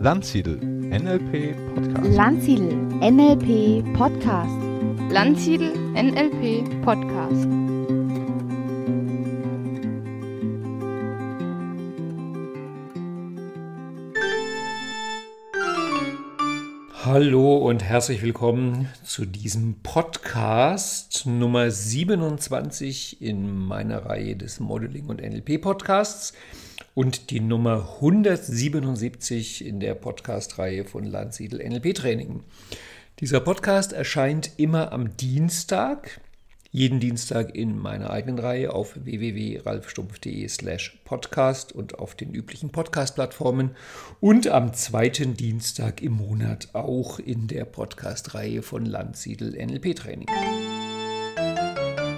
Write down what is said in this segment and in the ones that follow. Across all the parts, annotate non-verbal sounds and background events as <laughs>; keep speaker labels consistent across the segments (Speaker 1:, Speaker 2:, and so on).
Speaker 1: Landsiedel NLP Podcast.
Speaker 2: Landsiedel NLP Podcast.
Speaker 3: Landsiedel NLP Podcast.
Speaker 4: Hallo und herzlich willkommen zu diesem Podcast Nummer 27 in meiner Reihe des Modeling und NLP Podcasts und die Nummer 177 in der Podcast-Reihe von Landsiedel NLP Training. Dieser Podcast erscheint immer am Dienstag jeden Dienstag in meiner eigenen Reihe auf www.ralfstumpf.de slash podcast und auf den üblichen Podcast-Plattformen und am zweiten Dienstag im Monat auch in der Podcast-Reihe von Landsiedel NLP Training.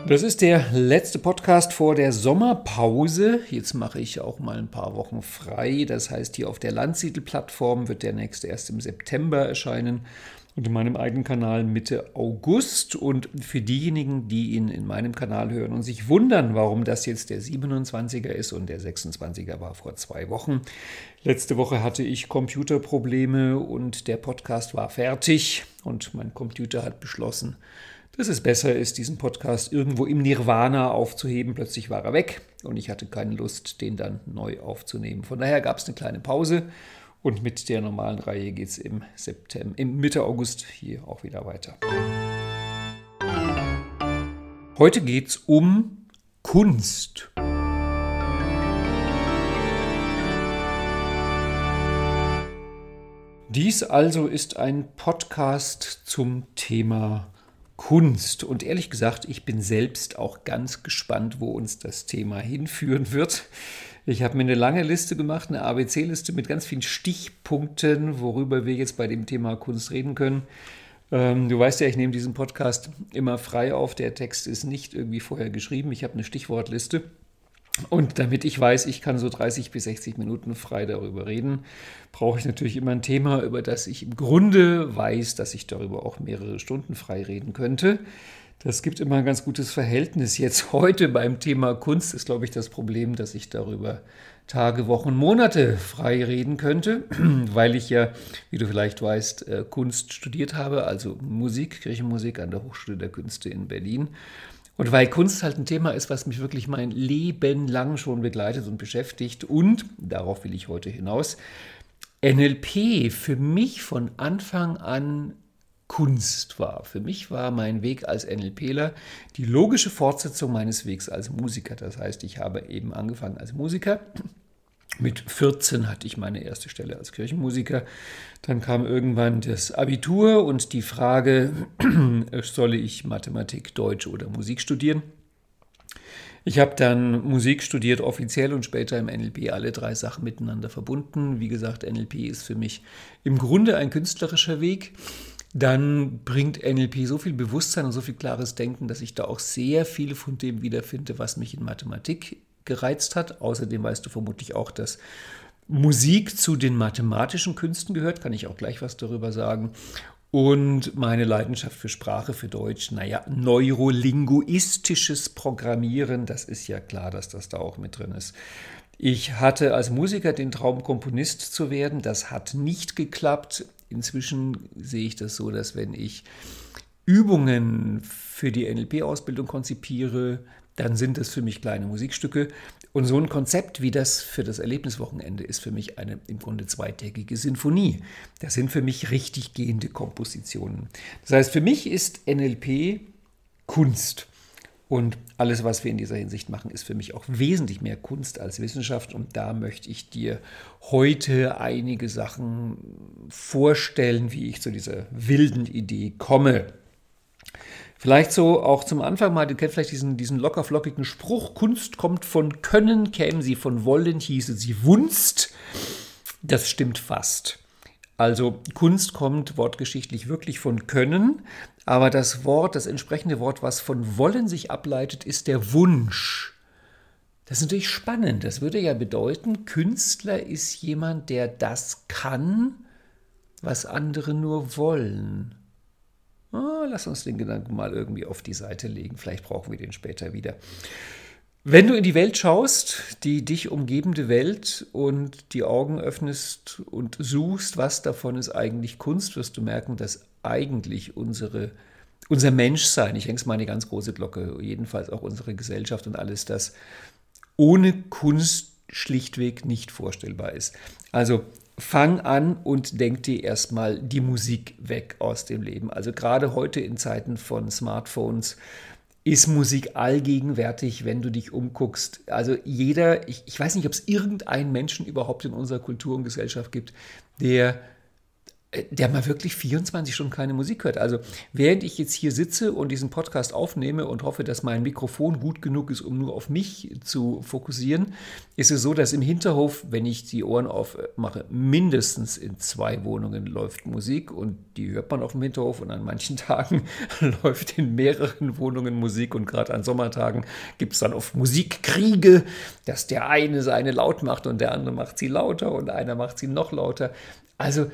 Speaker 4: Das ist der letzte Podcast vor der Sommerpause. Jetzt mache ich auch mal ein paar Wochen frei. Das heißt, hier auf der Landsiedel-Plattform wird der nächste erst im September erscheinen und in meinem eigenen Kanal Mitte August. Und für diejenigen, die ihn in meinem Kanal hören und sich wundern, warum das jetzt der 27er ist und der 26er war vor zwei Wochen. Letzte Woche hatte ich Computerprobleme und der Podcast war fertig und mein Computer hat beschlossen, dass es besser ist, diesen Podcast irgendwo im Nirvana aufzuheben. Plötzlich war er weg und ich hatte keine Lust, den dann neu aufzunehmen. Von daher gab es eine kleine Pause und mit der normalen Reihe geht es im September, im Mitte August hier auch wieder weiter. Heute geht es um Kunst. Dies also ist ein Podcast zum Thema Kunst. Und ehrlich gesagt, ich bin selbst auch ganz gespannt, wo uns das Thema hinführen wird. Ich habe mir eine lange Liste gemacht, eine ABC-Liste mit ganz vielen Stichpunkten, worüber wir jetzt bei dem Thema Kunst reden können. Ähm, du weißt ja, ich nehme diesen Podcast immer frei auf. Der Text ist nicht irgendwie vorher geschrieben. Ich habe eine Stichwortliste. Und damit ich weiß, ich kann so 30 bis 60 Minuten frei darüber reden, brauche ich natürlich immer ein Thema, über das ich im Grunde weiß, dass ich darüber auch mehrere Stunden frei reden könnte. Das gibt immer ein ganz gutes Verhältnis. Jetzt heute beim Thema Kunst ist, glaube ich, das Problem, dass ich darüber Tage, Wochen, Monate frei reden könnte, <clears throat> weil ich ja, wie du vielleicht weißt, äh, Kunst studiert habe, also Musik, Kirchenmusik an der Hochschule der Künste in Berlin. Und weil Kunst halt ein Thema ist, was mich wirklich mein Leben lang schon begleitet und beschäftigt und, darauf will ich heute hinaus, NLP für mich von Anfang an Kunst war. Für mich war mein Weg als NLPler die logische Fortsetzung meines Wegs als Musiker. Das heißt, ich habe eben angefangen als Musiker. Mit 14 hatte ich meine erste Stelle als Kirchenmusiker. Dann kam irgendwann das Abitur und die Frage, <clears throat> solle ich Mathematik, Deutsch oder Musik studieren? Ich habe dann Musik studiert, offiziell und später im NLP alle drei Sachen miteinander verbunden. Wie gesagt, NLP ist für mich im Grunde ein künstlerischer Weg dann bringt NLP so viel Bewusstsein und so viel klares Denken, dass ich da auch sehr viel von dem wiederfinde, was mich in Mathematik gereizt hat. Außerdem weißt du vermutlich auch, dass Musik zu den mathematischen Künsten gehört, kann ich auch gleich was darüber sagen. Und meine Leidenschaft für Sprache, für Deutsch, naja, neurolinguistisches Programmieren, das ist ja klar, dass das da auch mit drin ist. Ich hatte als Musiker den Traum, Komponist zu werden. Das hat nicht geklappt inzwischen sehe ich das so, dass wenn ich Übungen für die NLP-Ausbildung konzipiere, dann sind das für mich kleine Musikstücke. Und so ein Konzept wie das für das Erlebniswochenende ist für mich eine im Grunde zweitägige Sinfonie. Das sind für mich richtig gehende Kompositionen. Das heißt, für mich ist NLP Kunst. Und alles, was wir in dieser Hinsicht machen, ist für mich auch wesentlich mehr Kunst als Wissenschaft. Und da möchte ich dir heute einige Sachen vorstellen, wie ich zu dieser wilden Idee komme. Vielleicht so auch zum Anfang mal, du kennst vielleicht diesen, diesen lockerflockigen Spruch, Kunst kommt von Können, käme sie von Wollen, hieße sie Wunst. Das stimmt fast. Also Kunst kommt wortgeschichtlich wirklich von Können, aber das Wort, das entsprechende Wort, was von Wollen sich ableitet, ist der Wunsch. Das ist natürlich spannend. Das würde ja bedeuten, Künstler ist jemand, der das kann, was andere nur wollen. Oh, lass uns den Gedanken mal irgendwie auf die Seite legen. Vielleicht brauchen wir den später wieder. Wenn du in die Welt schaust, die dich umgebende Welt und die Augen öffnest und suchst, was davon ist eigentlich Kunst, wirst du merken, dass eigentlich unsere, unser Menschsein, ich hänge es mal eine ganz große Glocke, jedenfalls auch unsere Gesellschaft und alles das, ohne Kunst schlichtweg nicht vorstellbar ist. Also fang an und denk dir erstmal die Musik weg aus dem Leben. Also gerade heute in Zeiten von Smartphones, ist Musik allgegenwärtig, wenn du dich umguckst. Also jeder, ich, ich weiß nicht, ob es irgendeinen Menschen überhaupt in unserer Kultur und Gesellschaft gibt, der der mal wirklich 24 Stunden keine Musik hört. Also während ich jetzt hier sitze und diesen Podcast aufnehme und hoffe, dass mein Mikrofon gut genug ist, um nur auf mich zu fokussieren, ist es so, dass im Hinterhof, wenn ich die Ohren aufmache, mindestens in zwei Wohnungen läuft Musik und die hört man auf dem Hinterhof und an manchen <laughs> Tagen läuft in mehreren Wohnungen Musik und gerade an Sommertagen gibt es dann oft Musikkriege, dass der eine seine laut macht und der andere macht sie lauter und einer macht sie noch lauter. Also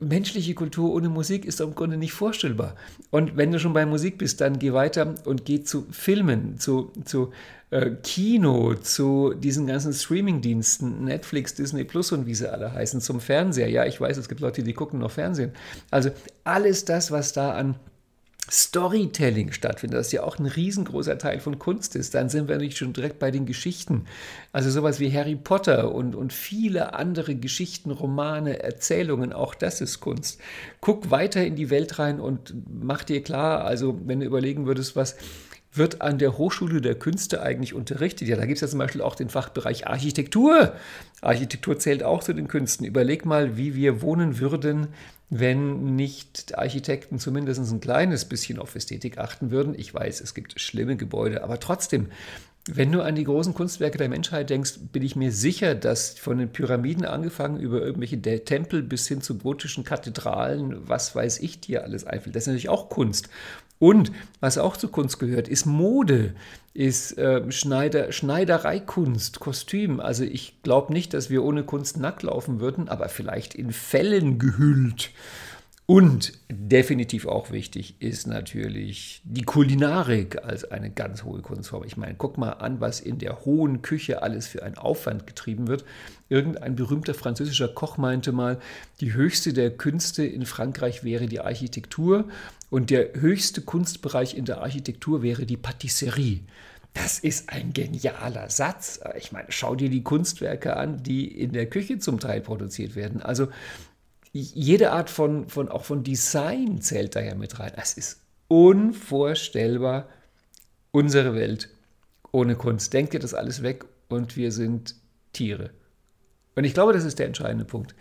Speaker 4: menschliche Kultur ohne Musik ist im Grunde nicht vorstellbar. Und wenn du schon bei Musik bist, dann geh weiter und geh zu Filmen, zu, zu äh, Kino, zu diesen ganzen Streaming-Diensten, Netflix, Disney Plus und wie sie alle heißen, zum Fernseher. Ja, ich weiß, es gibt Leute, die gucken noch Fernsehen. Also alles das, was da an Storytelling stattfindet, das ja auch ein riesengroßer Teil von Kunst ist, dann sind wir nicht schon direkt bei den Geschichten. Also sowas wie Harry Potter und, und viele andere Geschichten, Romane, Erzählungen, auch das ist Kunst. Guck weiter in die Welt rein und mach dir klar, also wenn du überlegen würdest, was wird an der Hochschule der Künste eigentlich unterrichtet? Ja, da gibt es ja zum Beispiel auch den Fachbereich Architektur. Architektur zählt auch zu den Künsten. Überleg mal, wie wir wohnen würden, wenn nicht Architekten zumindest ein kleines bisschen auf Ästhetik achten würden. Ich weiß, es gibt schlimme Gebäude, aber trotzdem, wenn du an die großen Kunstwerke der Menschheit denkst, bin ich mir sicher, dass von den Pyramiden angefangen über irgendwelche Tempel bis hin zu gotischen Kathedralen, was weiß ich dir alles einfällt. Das ist natürlich auch Kunst. Und was auch zu Kunst gehört, ist Mode, ist äh, Schneider, Schneidereikunst, Kostüm. Also ich glaube nicht, dass wir ohne Kunst nackt laufen würden, aber vielleicht in Fellen gehüllt. Und definitiv auch wichtig ist natürlich die Kulinarik als eine ganz hohe Kunstform. Ich meine, guck mal an, was in der hohen Küche alles für einen Aufwand getrieben wird. Irgendein berühmter französischer Koch meinte mal, die höchste der Künste in Frankreich wäre die Architektur und der höchste Kunstbereich in der Architektur wäre die Patisserie. Das ist ein genialer Satz. Ich meine, schau dir die Kunstwerke an, die in der Küche zum Teil produziert werden. Also jede Art von, von, auch von Design zählt da ja mit rein. Es ist unvorstellbar, unsere Welt ohne Kunst. Denkt ihr das alles weg und wir sind Tiere. Und ich glaube, das ist der entscheidende Punkt.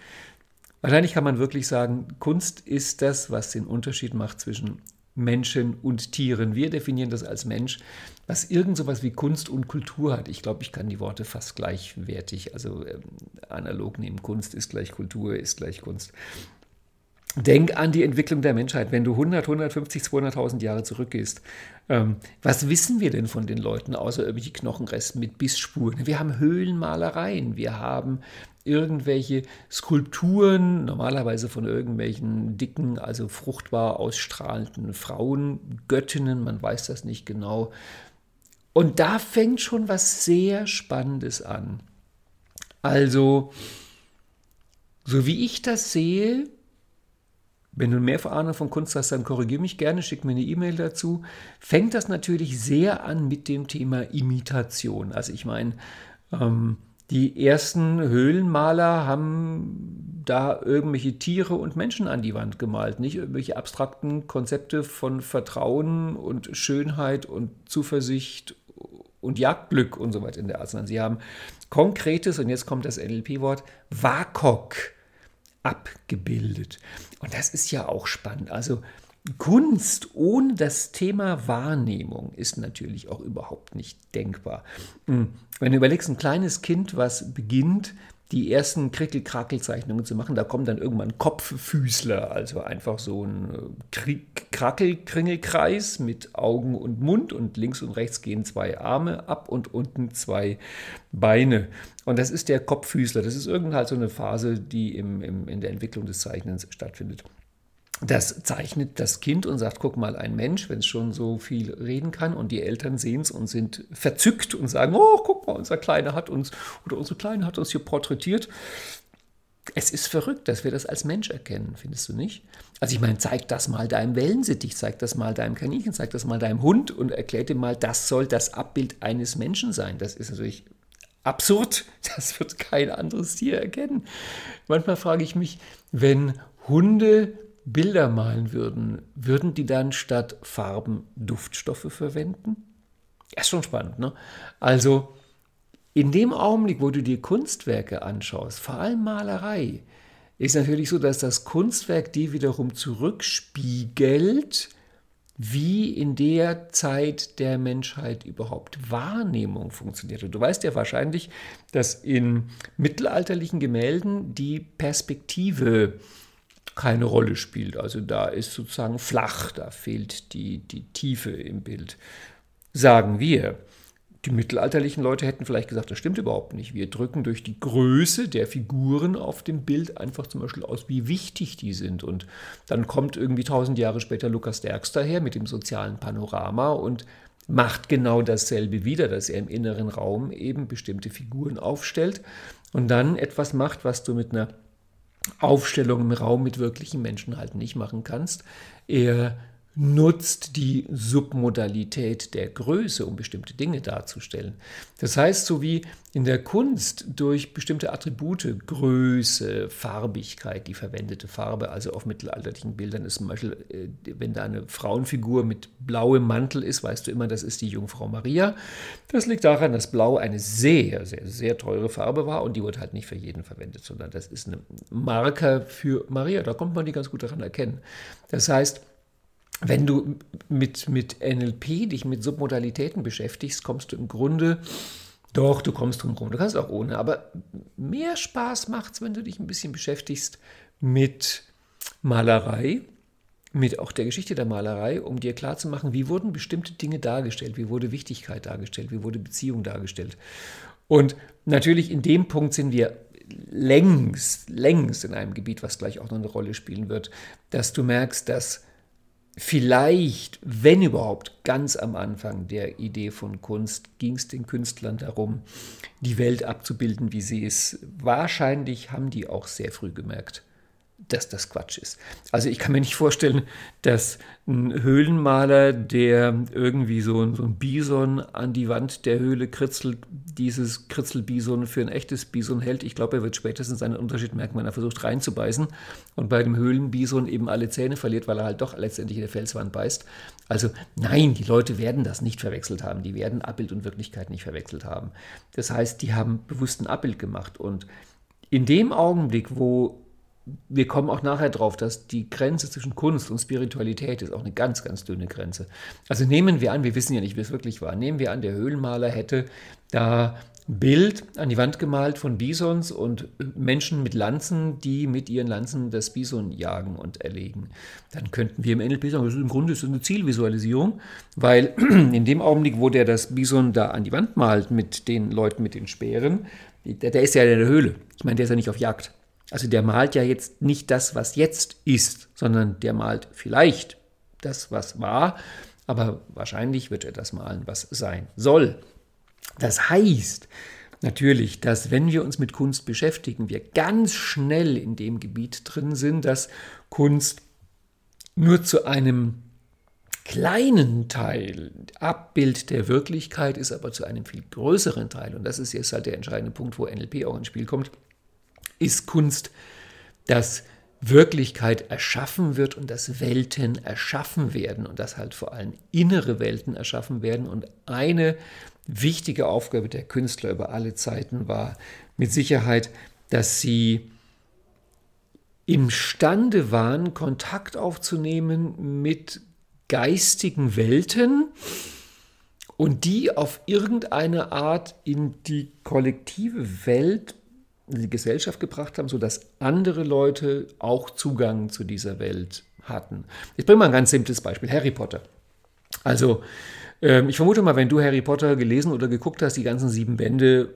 Speaker 4: Wahrscheinlich kann man wirklich sagen, Kunst ist das, was den Unterschied macht zwischen Menschen und Tieren. Wir definieren das als Mensch, was irgend sowas wie Kunst und Kultur hat. Ich glaube, ich kann die Worte fast gleichwertig, also ähm, analog nehmen. Kunst ist gleich Kultur, ist gleich Kunst. Denk an die Entwicklung der Menschheit. Wenn du 100, 150, 200.000 Jahre zurückgehst, ähm, was wissen wir denn von den Leuten, außer irgendwelche Knochenresten mit Bissspuren? Wir haben Höhlenmalereien, wir haben irgendwelche Skulpturen, normalerweise von irgendwelchen dicken, also fruchtbar ausstrahlenden Frauen, Göttinnen, man weiß das nicht genau. Und da fängt schon was sehr Spannendes an. Also, so wie ich das sehe, wenn du mehr Ahnung von Kunst hast, dann korrigiere mich gerne, schick mir eine E-Mail dazu. Fängt das natürlich sehr an mit dem Thema Imitation. Also ich meine, ähm, die ersten Höhlenmaler haben da irgendwelche Tiere und Menschen an die Wand gemalt, nicht irgendwelche abstrakten Konzepte von Vertrauen und Schönheit und Zuversicht und Jagdglück und so weiter in der Art, sondern sie haben konkretes, und jetzt kommt das NLP-Wort, WAKOK abgebildet. Und das ist ja auch spannend. Also Kunst ohne das Thema Wahrnehmung ist natürlich auch überhaupt nicht denkbar. Hm. Wenn du überlegst, ein kleines Kind, was beginnt, die ersten Krickel-Krackel-Zeichnungen zu machen, da kommen dann irgendwann Kopffüßler, also einfach so ein äh, Krackel-Kringelkreis mit Augen und Mund und links und rechts gehen zwei Arme ab und unten zwei Beine. Und das ist der Kopffüßler. Das ist irgendwann halt so eine Phase, die im, im, in der Entwicklung des Zeichnens stattfindet. Das zeichnet das Kind und sagt, guck mal, ein Mensch, wenn es schon so viel reden kann und die Eltern sehen es und sind verzückt und sagen, oh, guck mal, unser Kleiner hat uns oder unsere Kleine hat uns hier porträtiert. Es ist verrückt, dass wir das als Mensch erkennen, findest du nicht? Also ich meine, zeig das mal deinem Wellensittich, zeig das mal deinem Kaninchen, zeig das mal deinem Hund und erklär dir mal, das soll das Abbild eines Menschen sein. Das ist natürlich absurd. <laughs> Das wird kein anderes Tier erkennen. Manchmal frage ich mich, wenn Hunde Bilder malen würden, würden die dann statt Farben Duftstoffe verwenden? Ja, ist schon spannend, ne? Also, in dem Augenblick, wo du dir Kunstwerke anschaust, vor allem Malerei, ist natürlich so, dass das Kunstwerk die wiederum zurückspiegelt, wie in der Zeit der Menschheit überhaupt Wahrnehmung funktioniert. Und du weißt ja wahrscheinlich, dass in mittelalterlichen Gemälden die Perspektive keine Rolle spielt. Also da ist sozusagen flach, da fehlt die, die Tiefe im Bild. Sagen wir, die mittelalterlichen Leute hätten vielleicht gesagt, das stimmt überhaupt nicht. Wir drücken durch die Größe der Figuren auf dem Bild einfach zum Beispiel aus, wie wichtig die sind. Und dann kommt irgendwie tausend Jahre später Lukas Derks daher mit dem sozialen Panorama und macht genau dasselbe wieder, dass er im inneren Raum eben bestimmte Figuren aufstellt und dann etwas macht, was du mit einer Aufstellung im Raum mit wirklichen Menschen halt nicht machen kannst. Er nutzt die Submodalität der Größe, um bestimmte Dinge darzustellen. Das heißt, so wie in der Kunst durch bestimmte Attribute, Größe, Farbigkeit, die verwendete Farbe, also auf mittelalterlichen Bildern ist zum Beispiel, äh, wenn da eine Frauenfigur mit blauem Mantel ist, weißt du immer, das ist die Jungfrau Maria. Das liegt daran, dass Blau eine sehr, sehr, sehr teure Farbe war und die wird halt nicht für jeden verwendet, sondern das ist ein Marker für Maria. Da kommt man die ganz gut daran erkennen. Das heißt, wenn du mit, mit NLP dich mit Submodalitäten beschäftigst, kommst du im Grunde, doch, du kommst drum rum, du kannst auch ohne, aber mehr Spaß macht es, wenn du dich ein bisschen beschäftigst mit Malerei, mit auch der Geschichte der Malerei, um dir klarzumachen, wie wurden bestimmte Dinge dargestellt, wie wurde Wichtigkeit dargestellt, wie wurde Beziehung dargestellt. Und natürlich in dem Punkt sind wir längst, längst in einem Gebiet, was gleich auch noch eine Rolle spielen wird, dass du merkst, dass Vielleicht, wenn überhaupt, ganz am Anfang der Idee von Kunst ging es den Künstlern darum, die Welt abzubilden, wie sie ist. Wahrscheinlich haben die auch sehr früh gemerkt, dass das Quatsch ist. Also ich kann mir nicht vorstellen, dass ein Höhlenmaler, der irgendwie so ein, so ein Bison an die Wand der Höhle kritzelt, dieses Kritzelbison für ein echtes Bison hält. Ich glaube, er wird spätestens einen Unterschied merken, wenn er versucht reinzubeißen und bei dem Höhlenbison eben alle Zähne verliert, weil er halt doch letztendlich in der Felswand beißt. Also nein, die Leute werden das nicht verwechselt haben. Die werden Abbild und Wirklichkeit nicht verwechselt haben. Das heißt, die haben bewusst ein Abbild gemacht und in dem Augenblick, wo wir kommen auch nachher drauf, dass die Grenze zwischen Kunst und Spiritualität ist auch eine ganz, ganz dünne Grenze. Also nehmen wir an, wir wissen ja nicht, wie es wirklich war, nehmen wir an, der Höhlenmaler hätte da ein Bild an die Wand gemalt von Bisons und Menschen mit Lanzen, die mit ihren Lanzen das Bison jagen und erlegen. Dann könnten wir im NLP sagen, im Grunde ist das eine Zielvisualisierung, weil <clears throat> in dem Augenblick, wo der das Bison da an die Wand malt mit den Leuten mit den Speeren, der, der ist ja in der Höhle. Ich meine, der ist ja nicht auf Jagd. Also der malt ja jetzt nicht das, was jetzt ist, sondern der malt vielleicht das, was war, aber wahrscheinlich wird er das malen, was sein soll. Das heißt natürlich, dass wenn wir uns mit Kunst beschäftigen, wir ganz schnell in dem Gebiet drin sind, dass Kunst nur zu einem kleinen Teil Abbild der Wirklichkeit ist, aber zu einem viel größeren Teil, und das ist jetzt halt der entscheidende Punkt, wo NLP auch ins Spiel kommt, ist Kunst, dass Wirklichkeit erschaffen wird und dass Welten erschaffen werden und dass halt vor allem innere Welten erschaffen werden. Und eine wichtige Aufgabe der Künstler über alle Zeiten war mit Sicherheit, dass sie imstande waren, Kontakt aufzunehmen mit geistigen Welten und die auf irgendeine Art in die kollektive Welt die Gesellschaft gebracht haben, sodass andere Leute auch Zugang zu dieser Welt hatten. Ich bringe mal ein ganz simples Beispiel, Harry Potter. Also Ähm, ich vermute mal, wenn du Harry Potter gelesen oder geguckt hast, die ganzen sieben Bände,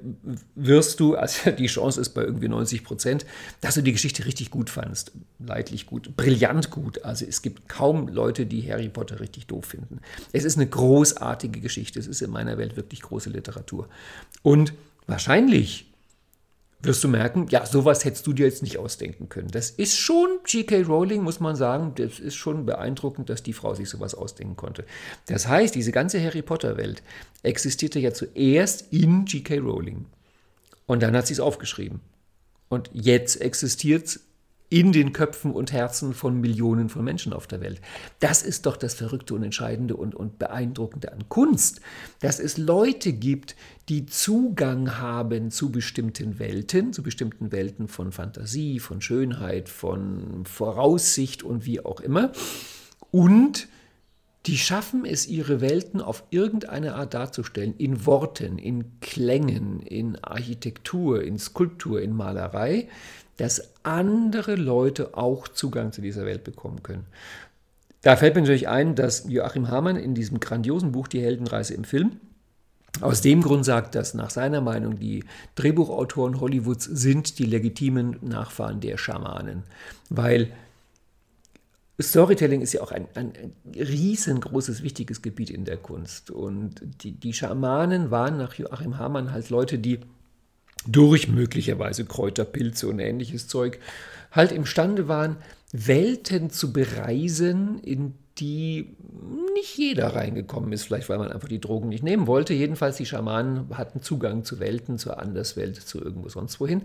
Speaker 4: wirst du, also <laughs> die Chance ist bei irgendwie 90 Prozent, dass du die Geschichte richtig gut fandst. Leidlich gut, brillant gut. Also es gibt kaum Leute, die Harry Potter richtig doof finden. Es ist eine großartige Geschichte. Es ist in meiner Welt wirklich große Literatur. Und wahrscheinlich wirst du merken, ja, sowas hättest du dir jetzt nicht ausdenken können. Das ist schon G.K. Rowling, muss man sagen. Das ist schon beeindruckend, dass die Frau sich sowas ausdenken konnte. Das heißt, diese ganze Harry Potter-Welt existierte ja zuerst in G.K. Rowling. Und dann hat sie es aufgeschrieben. Und jetzt existiert es in den Köpfen und Herzen von Millionen von Menschen auf der Welt. Das ist doch das Verrückte und Entscheidende und, und Beeindruckende an Kunst, dass es Leute gibt, die Zugang haben zu bestimmten Welten, zu bestimmten Welten von Fantasie, von Schönheit, von Voraussicht und wie auch immer. Und die schaffen es, ihre Welten auf irgendeine Art darzustellen, in Worten, in Klängen, in Architektur, in Skulptur, in Malerei, dass andere Leute auch Zugang zu dieser Welt bekommen können. Da fällt mir natürlich ein, dass Joachim Hamann in diesem grandiosen Buch Die Heldenreise im Film aus dem Grund sagt, dass nach seiner Meinung die Drehbuchautoren Hollywoods sind die legitimen Nachfahren der Schamanen, weil Storytelling ist ja auch ein, ein, riesengroßes, wichtiges Gebiet in der Kunst. Und die, die Schamanen waren nach Joachim Hamann halt Leute, die durch möglicherweise Kräuter, Pilze und ähnliches Zeug halt imstande waren, Welten zu bereisen, in die nicht jeder reingekommen ist, vielleicht weil man einfach die Drogen nicht nehmen wollte. Jedenfalls die Schamanen hatten Zugang zu Welten, zur Anderswelt, zu irgendwo sonst wohin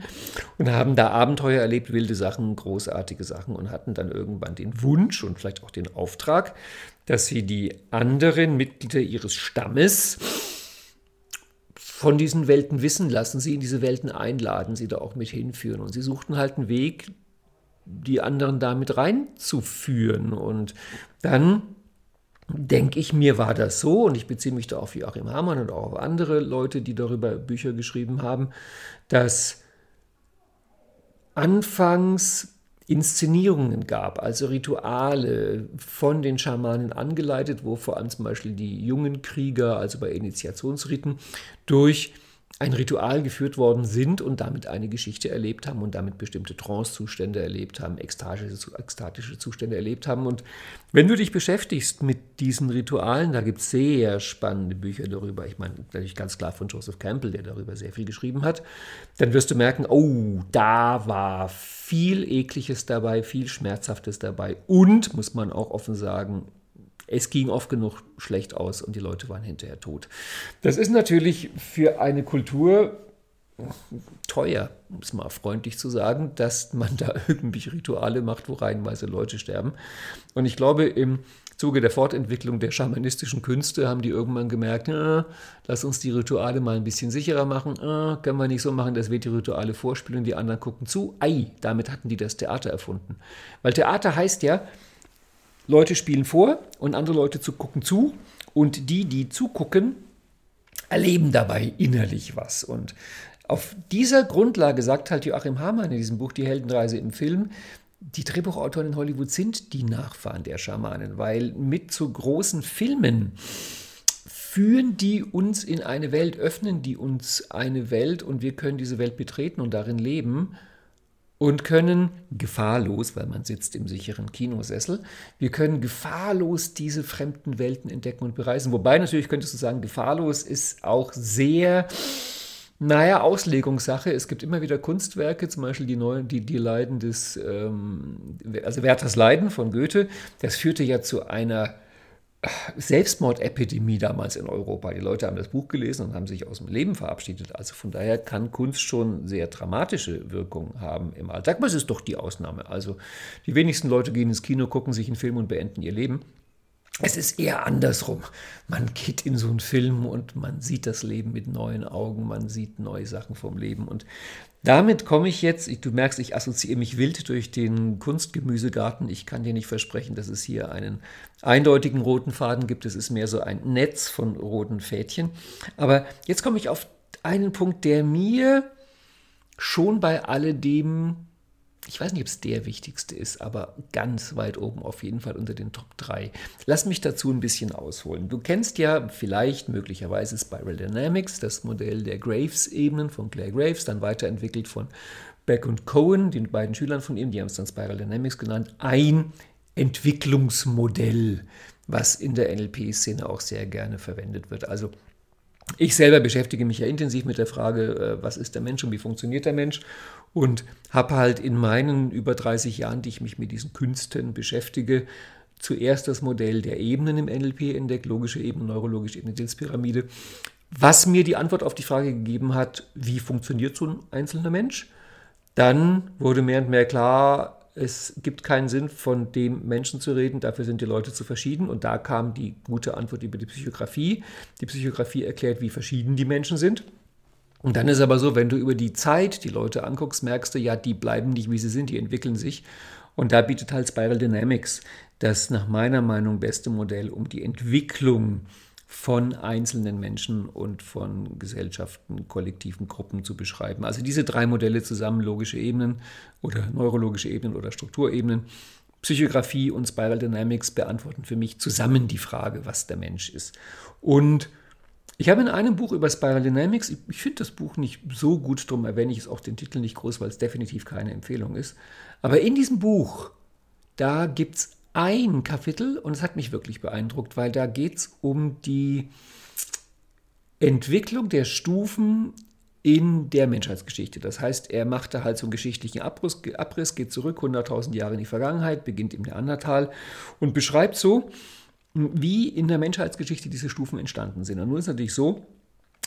Speaker 4: und haben da Abenteuer erlebt, wilde Sachen, großartige Sachen und hatten dann irgendwann den Wunsch und vielleicht auch den Auftrag, dass sie die anderen Mitglieder ihres Stammes von diesen Welten wissen lassen, sie in diese Welten einladen, sie da auch mit hinführen. Und sie suchten halt einen Weg, die anderen damit reinzuführen. Und dann denke ich, mir war das so, und ich beziehe mich da auf Joachim Hamann und auch auf andere Leute, die darüber Bücher geschrieben haben, dass anfangs Inszenierungen gab, also Rituale von den Schamanen angeleitet, wo vor allem zum Beispiel die jungen Krieger, also bei Initiationsriten, durch ein Ritual geführt worden sind und damit eine Geschichte erlebt haben und damit bestimmte Trance-Zustände erlebt haben, ekstatische, ekstatische Zustände erlebt haben. Und wenn du dich beschäftigst mit diesen Ritualen, da gibt es sehr spannende Bücher darüber. Ich meine, natürlich ganz klar von Joseph Campbell, der darüber sehr viel geschrieben hat. Dann wirst du merken, oh, da war viel Ekliges dabei, viel Schmerzhaftes dabei und, muss man auch offen sagen, es ging oft genug schlecht aus und die Leute waren hinterher tot. Das ist natürlich für eine Kultur teuer, um es mal freundlich zu sagen, dass man da <laughs> irgendwelche Rituale macht, wo reihenweise Leute sterben. Und ich glaube, im Zuge der Fortentwicklung der schamanistischen Künste haben die irgendwann gemerkt, ah, lass uns die Rituale mal ein bisschen sicherer machen. Ah, können wir nicht so machen, dass wir die Rituale vorspielen und die anderen gucken zu. Ei, damit hatten die das Theater erfunden. Weil Theater heißt ja, Leute spielen vor und andere Leute zu gucken zu und die, die zugucken, erleben dabei innerlich was. Und auf dieser Grundlage sagt halt Joachim Hamann in diesem Buch Die Heldenreise im Film, die Drehbuchautoren in Hollywood sind die Nachfahren der Schamanen, weil mit so großen Filmen führen die uns in eine Welt, öffnen die uns eine Welt und wir können diese Welt betreten und darin leben und können gefahrlos, weil man sitzt im sicheren Kinosessel, wir können gefahrlos diese fremden Welten entdecken und bereisen. Wobei natürlich könntest du sagen, gefahrlos ist auch sehr, naja, Auslegungssache. Es gibt immer wieder Kunstwerke, zum Beispiel die, neuen, die, die Leiden des, ähm, also Werthers Leiden von Goethe, das führte ja zu einer Selbstmordepidemie damals in Europa. Die Leute haben das Buch gelesen und haben sich aus dem Leben verabschiedet. Also von daher kann Kunst schon sehr dramatische Wirkungen haben im Alltag. Aber es ist doch die Ausnahme. Also die wenigsten Leute gehen ins Kino, gucken sich einen Film und beenden ihr Leben. Es ist eher andersrum. Man geht in so einen Film und man sieht das Leben mit neuen Augen, man sieht neue Sachen vom Leben. Und damit komme ich jetzt, du merkst, ich assoziiere mich wild durch den Kunstgemüsegarten. Ich kann dir nicht versprechen, dass es hier einen eindeutigen roten Faden gibt. Es ist mehr so ein Netz von roten Fädchen. Aber jetzt komme ich auf einen Punkt, der mir schon bei alledem ich weiß nicht, ob es der wichtigste ist, aber ganz weit oben auf jeden Fall unter den Top 3. Lass mich dazu ein bisschen ausholen. Du kennst ja vielleicht möglicherweise Spiral Dynamics, das Modell der Graves-Ebenen von Claire Graves, dann weiterentwickelt von Beck und Cohen, den beiden Schülern von ihm, die haben es dann Spiral Dynamics genannt, ein Entwicklungsmodell, was in der NLP-Szene auch sehr gerne verwendet wird. Also ich selber beschäftige mich ja intensiv mit der Frage, äh, was ist der Mensch und wie funktioniert der Mensch und habe halt in meinen über 30 Jahren, die ich mich mit diesen Künsten beschäftige, zuerst das Modell der Ebenen im NLP entdeckt, logische Ebene, neurologische Ebene, Dienstpyramide, was mir die Antwort auf die Frage gegeben hat, wie funktioniert so ein einzelner Mensch. Dann wurde mehr und mehr klar, es gibt keinen Sinn, von dem Menschen zu reden, dafür sind die Leute zu verschieden. Und da kam die gute Antwort über die Psychografie. Die Psychografie erklärt, wie verschieden die Menschen sind. Und dann ist aber so, wenn du über die Zeit die Leute anguckst, merkst du, ja, die bleiben nicht, wie sie sind, die entwickeln sich. Und da bietet halt Spiral Dynamics das nach meiner Meinung beste Modell, um die Entwicklung von einzelnen Menschen und von Gesellschaften, kollektiven Gruppen zu beschreiben. Also diese drei Modelle zusammen, logische Ebenen oder neurologische Ebenen oder Strukturebenen, Psychografie und Spiral Dynamics beantworten für mich zusammen die Frage, was der Mensch ist. Und ich habe in einem Buch über Spiral Dynamics, ich finde das Buch nicht so gut, darum erwähne ich es auch den Titel nicht groß, weil es definitiv keine Empfehlung ist. Aber in diesem Buch, da gibt es ein Kapitel und es hat mich wirklich beeindruckt, weil da geht es um die Entwicklung der Stufen in der Menschheitsgeschichte. Das heißt, er macht da halt so einen geschichtlichen Abriss, Abriss geht zurück 100.000 Jahre in die Vergangenheit, beginnt im Neandertal und beschreibt so, wie in der Menschheitsgeschichte diese Stufen entstanden sind. Und nun ist es natürlich so,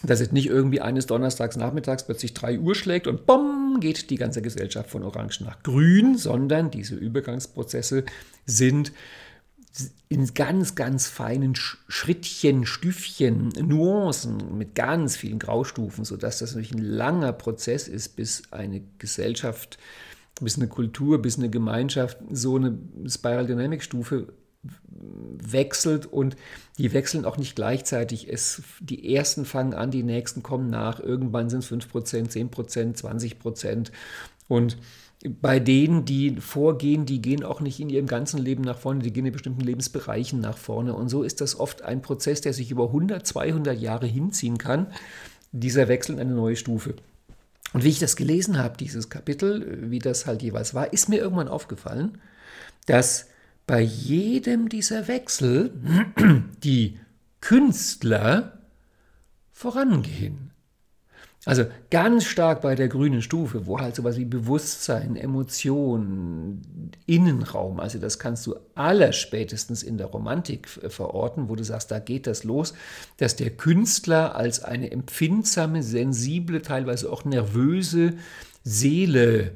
Speaker 4: dass es nicht irgendwie eines Donnerstags nachmittags plötzlich 3 Uhr schlägt und bumm geht die ganze Gesellschaft von Orange nach Grün, sondern diese Übergangsprozesse sind in ganz, ganz feinen Schrittchen, Stüfchen, Nuancen mit ganz vielen Graustufen, sodass das natürlich ein langer Prozess ist, bis eine Gesellschaft, bis eine Kultur, bis eine Gemeinschaft so eine Spiral Dynamic Stufe wechselt und die wechseln auch nicht gleichzeitig. Es, die ersten fangen an, die nächsten kommen nach. Irgendwann sind es 5%, 10%, 20%. Und bei denen, die vorgehen, die gehen auch nicht in ihrem ganzen Leben nach vorne, die gehen in bestimmten Lebensbereichen nach vorne. Und so ist das oft ein Prozess, der sich über 100, 200 Jahre hinziehen kann, dieser Wechsel in eine neue Stufe. Und wie ich das gelesen habe, dieses Kapitel, wie das halt jeweils war, ist mir irgendwann aufgefallen, dass bei jedem dieser Wechsel <clears throat> die Künstler vorangehen. Also ganz stark bei der grünen Stufe, wo halt sowas wie Bewusstsein, Emotion, Innenraum, also das kannst du allerspätestens in der Romantik verorten, wo du sagst, da geht das los, dass der Künstler als eine empfindsame, sensible, teilweise auch nervöse Seele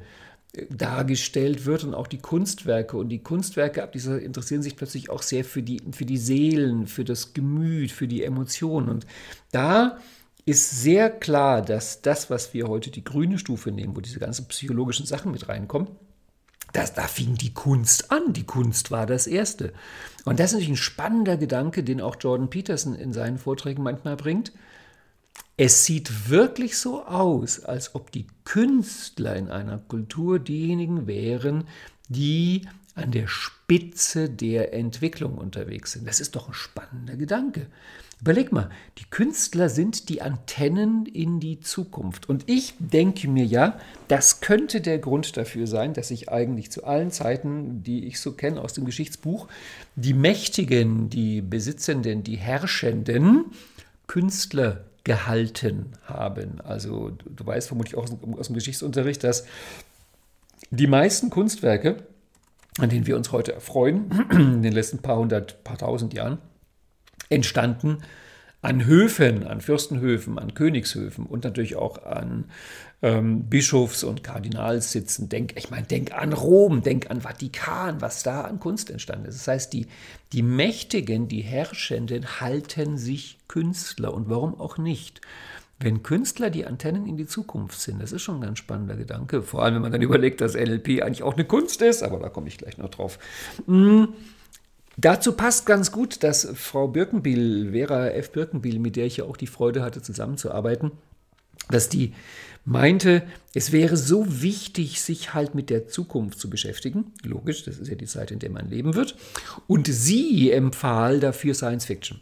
Speaker 4: dargestellt wird und auch die Kunstwerke. Und die Kunstwerke ab dieser interessieren sich plötzlich auch sehr für die, für die Seelen, für das Gemüt, für die Emotionen. Und da ist sehr klar, dass das, was wir heute die grüne Stufe nehmen, wo diese ganzen psychologischen Sachen mit reinkommen, das, da fing die Kunst an. Die Kunst war das Erste. Und das ist natürlich ein spannender Gedanke, den auch Jordan Peterson in seinen Vorträgen manchmal bringt. Es sieht wirklich so aus, als ob die Künstler in einer Kultur diejenigen wären, die an der Spitze der Entwicklung unterwegs sind. Das ist doch ein spannender Gedanke. Überleg mal, die Künstler sind die Antennen in die Zukunft. Und ich denke mir ja, das könnte der Grund dafür sein, dass sich eigentlich zu allen Zeiten, die ich so kenne aus dem Geschichtsbuch, die Mächtigen, die Besitzenden, die Herrschenden Künstler gehalten haben. Also du weißt vermutlich auch aus dem Geschichtsunterricht, dass die meisten Kunstwerke, an denen wir uns heute erfreuen, in den letzten paar hundert, paar tausend Jahren, entstanden an Höfen, an Fürstenhöfen, an Königshöfen und natürlich auch an ähm, Bischofs- und Kardinalssitzen. Denk, ich meine, denk an Rom, denk an Vatikan, was da an Kunst entstanden ist. Das heißt, die, die Mächtigen, die Herrschenden halten sich Künstler und warum auch nicht? Wenn Künstler die Antennen in die Zukunft sind, das ist schon ein ganz spannender Gedanke. Vor allem, wenn man dann überlegt, dass NLP eigentlich auch eine Kunst ist, aber da komme ich gleich noch drauf. Hm. Dazu passt ganz gut, dass Frau Birkenbiel, Vera F. Birkenbiel, mit der ich ja auch die Freude hatte, zusammenzuarbeiten, dass die meinte, es wäre so wichtig, sich halt mit der Zukunft zu beschäftigen. Logisch, das ist ja die Zeit, in der man leben wird. Und sie empfahl dafür Science Fiction.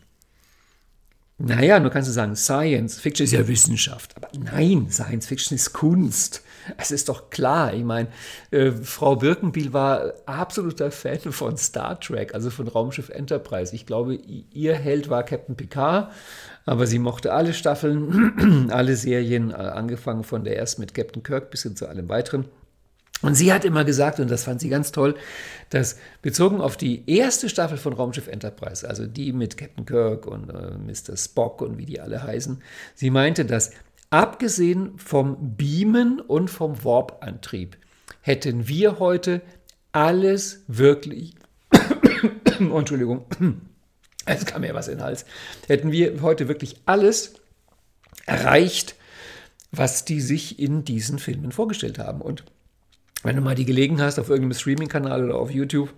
Speaker 4: Naja, nur kannst du sagen, Science Fiction ist ja Wissenschaft. Aber nein, Science Fiction ist Kunst. Es ist doch klar. Ich meine, äh, Frau Birkenbiel war absoluter Fan von Star Trek, also von Raumschiff Enterprise. Ich glaube, ihr Held war Captain Picard, aber sie mochte alle Staffeln, <clears throat> alle Serien, äh, angefangen von der ersten mit Captain Kirk bis hin zu allem weiteren. Und sie hat immer gesagt, und das fand sie ganz toll, dass bezogen auf die erste Staffel von Raumschiff Enterprise, also die mit Captain Kirk und äh, Mr. Spock und wie die alle heißen, sie meinte, dass abgesehen vom Beamen und vom Warp-Antrieb hätten wir heute alles wirklich, <coughs> Entschuldigung, <coughs> es kam mir was in den Hals, hätten wir heute wirklich alles erreicht, was die sich in diesen Filmen vorgestellt haben. Und wenn du mal die Gelegenheit hast, auf irgendeinem Streaming-Kanal oder auf YouTube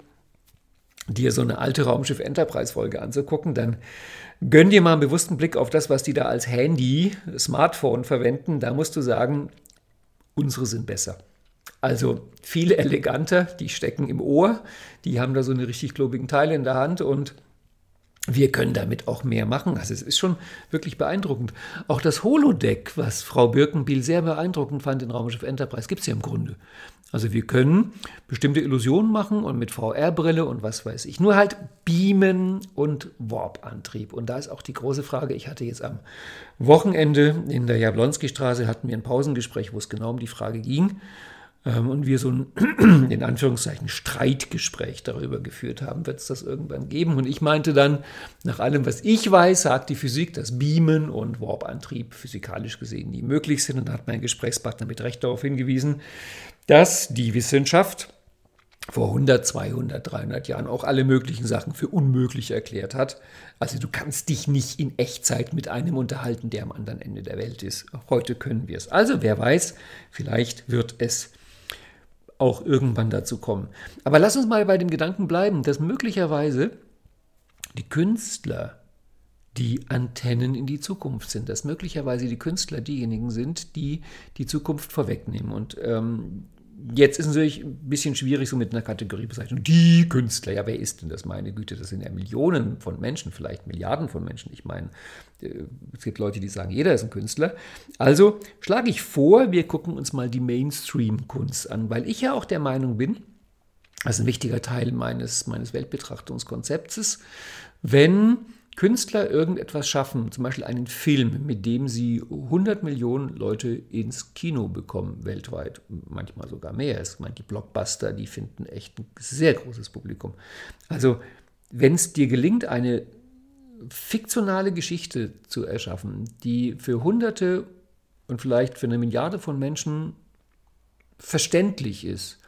Speaker 4: dir so eine alte Raumschiff Enterprise-Folge anzugucken, dann gönn dir mal einen bewussten Blick auf das, was die da als Handy, Smartphone verwenden. Da musst du sagen, unsere sind besser. Also viel eleganter, die stecken im Ohr, die haben da so eine richtig klobigen Teile in der Hand und wir können damit auch mehr machen. Also es ist schon wirklich beeindruckend. Auch das Holodeck, was Frau Birkenbiel sehr beeindruckend fand in Raumschiff Enterprise, gibt es ja im Grunde. Also wir können bestimmte Illusionen machen und mit VR-Brille und was weiß ich. Nur halt Beamen und Warp-Antrieb. Und da ist auch die große Frage, ich hatte jetzt am Wochenende in der Jablonski-Straße, hatten wir ein Pausengespräch, wo es genau um die Frage ging. Ähm, und wir so ein, <clears throat> in Anführungszeichen, Streitgespräch darüber geführt haben, wird es das irgendwann geben. Und ich meinte dann, nach allem, was ich weiß, sagt die Physik, dass Beamen und Warp-Antrieb physikalisch gesehen nie möglich sind. Und da hat mein Gesprächspartner mit Recht darauf hingewiesen, dass die Wissenschaft vor 100, 200, 300 Jahren auch alle möglichen Sachen für unmöglich erklärt hat. Also du kannst dich nicht in Echtzeit mit einem unterhalten, der am anderen Ende der Welt ist. Heute können wir es. Also wer weiß, vielleicht wird es auch irgendwann dazu kommen. Aber lass uns mal bei dem Gedanken bleiben, dass möglicherweise die Künstler die Antennen in die Zukunft sind, dass möglicherweise die Künstler diejenigen sind, die die Zukunft vorwegnehmen. Und ähm, Jetzt ist es natürlich ein bisschen schwierig, so mit einer Kategoriebezeichnung. Die Künstler, ja, wer ist denn das? Meine Güte, das sind ja Millionen von Menschen, vielleicht Milliarden von Menschen. Ich meine, äh, es gibt Leute, die sagen, jeder ist ein Künstler. Also schlage ich vor, wir gucken uns mal die Mainstream-Kunst an, weil ich ja auch der Meinung bin, das ist ein wichtiger Teil meines, meines Weltbetrachtungskonzeptes, wenn Künstler irgendetwas schaffen, zum Beispiel einen Film, mit dem sie 100 Millionen Leute ins Kino bekommen, weltweit, manchmal sogar mehr. Es meint die Blockbuster, die finden echt ein sehr großes Publikum. Also, wenn es dir gelingt, eine fiktionale Geschichte zu erschaffen, die für Hunderte und vielleicht für eine Milliarde von Menschen verständlich ist,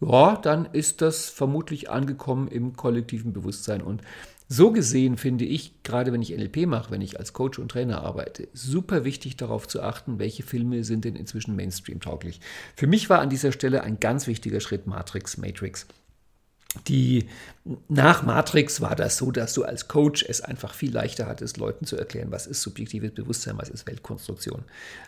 Speaker 4: ja, dann ist das vermutlich angekommen im kollektiven Bewusstsein. Und so gesehen finde ich, gerade wenn ich NLP mache, wenn ich als Coach und Trainer arbeite, super wichtig darauf zu achten, welche Filme sind denn inzwischen Mainstream-tauglich. Für mich war an dieser Stelle ein ganz wichtiger Schritt Matrix, Matrix. Die, nach Matrix war das so, dass du als Coach es einfach viel leichter hattest, Leuten zu erklären, was ist subjektives Bewusstsein, was ist Weltkonstruktion.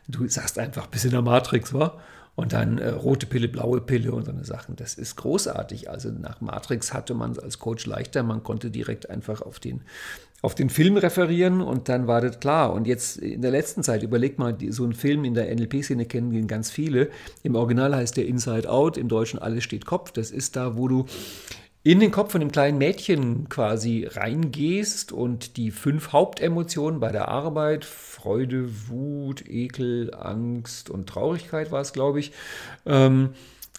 Speaker 4: Du sagst einfach, bis in der Matrix war und dann äh, rote Pille, blaue Pille und so eine Sachen. Das ist großartig. Also nach Matrix hatte man es als Coach leichter. Man konnte direkt einfach auf den, auf den Film referieren und dann war das klar. Und jetzt in der letzten Zeit, überleg mal, die, so einen Film in der NLP-Szene kennen den ganz viele. Im Original heißt der Inside Out, im Deutschen Alles steht Kopf. Das ist da, wo du in den Kopf von dem kleinen Mädchen quasi reingehst und die fünf Hauptemotionen bei der Arbeit, Freude, Wut, Ekel, Angst und Traurigkeit war es, glaube ich, ähm,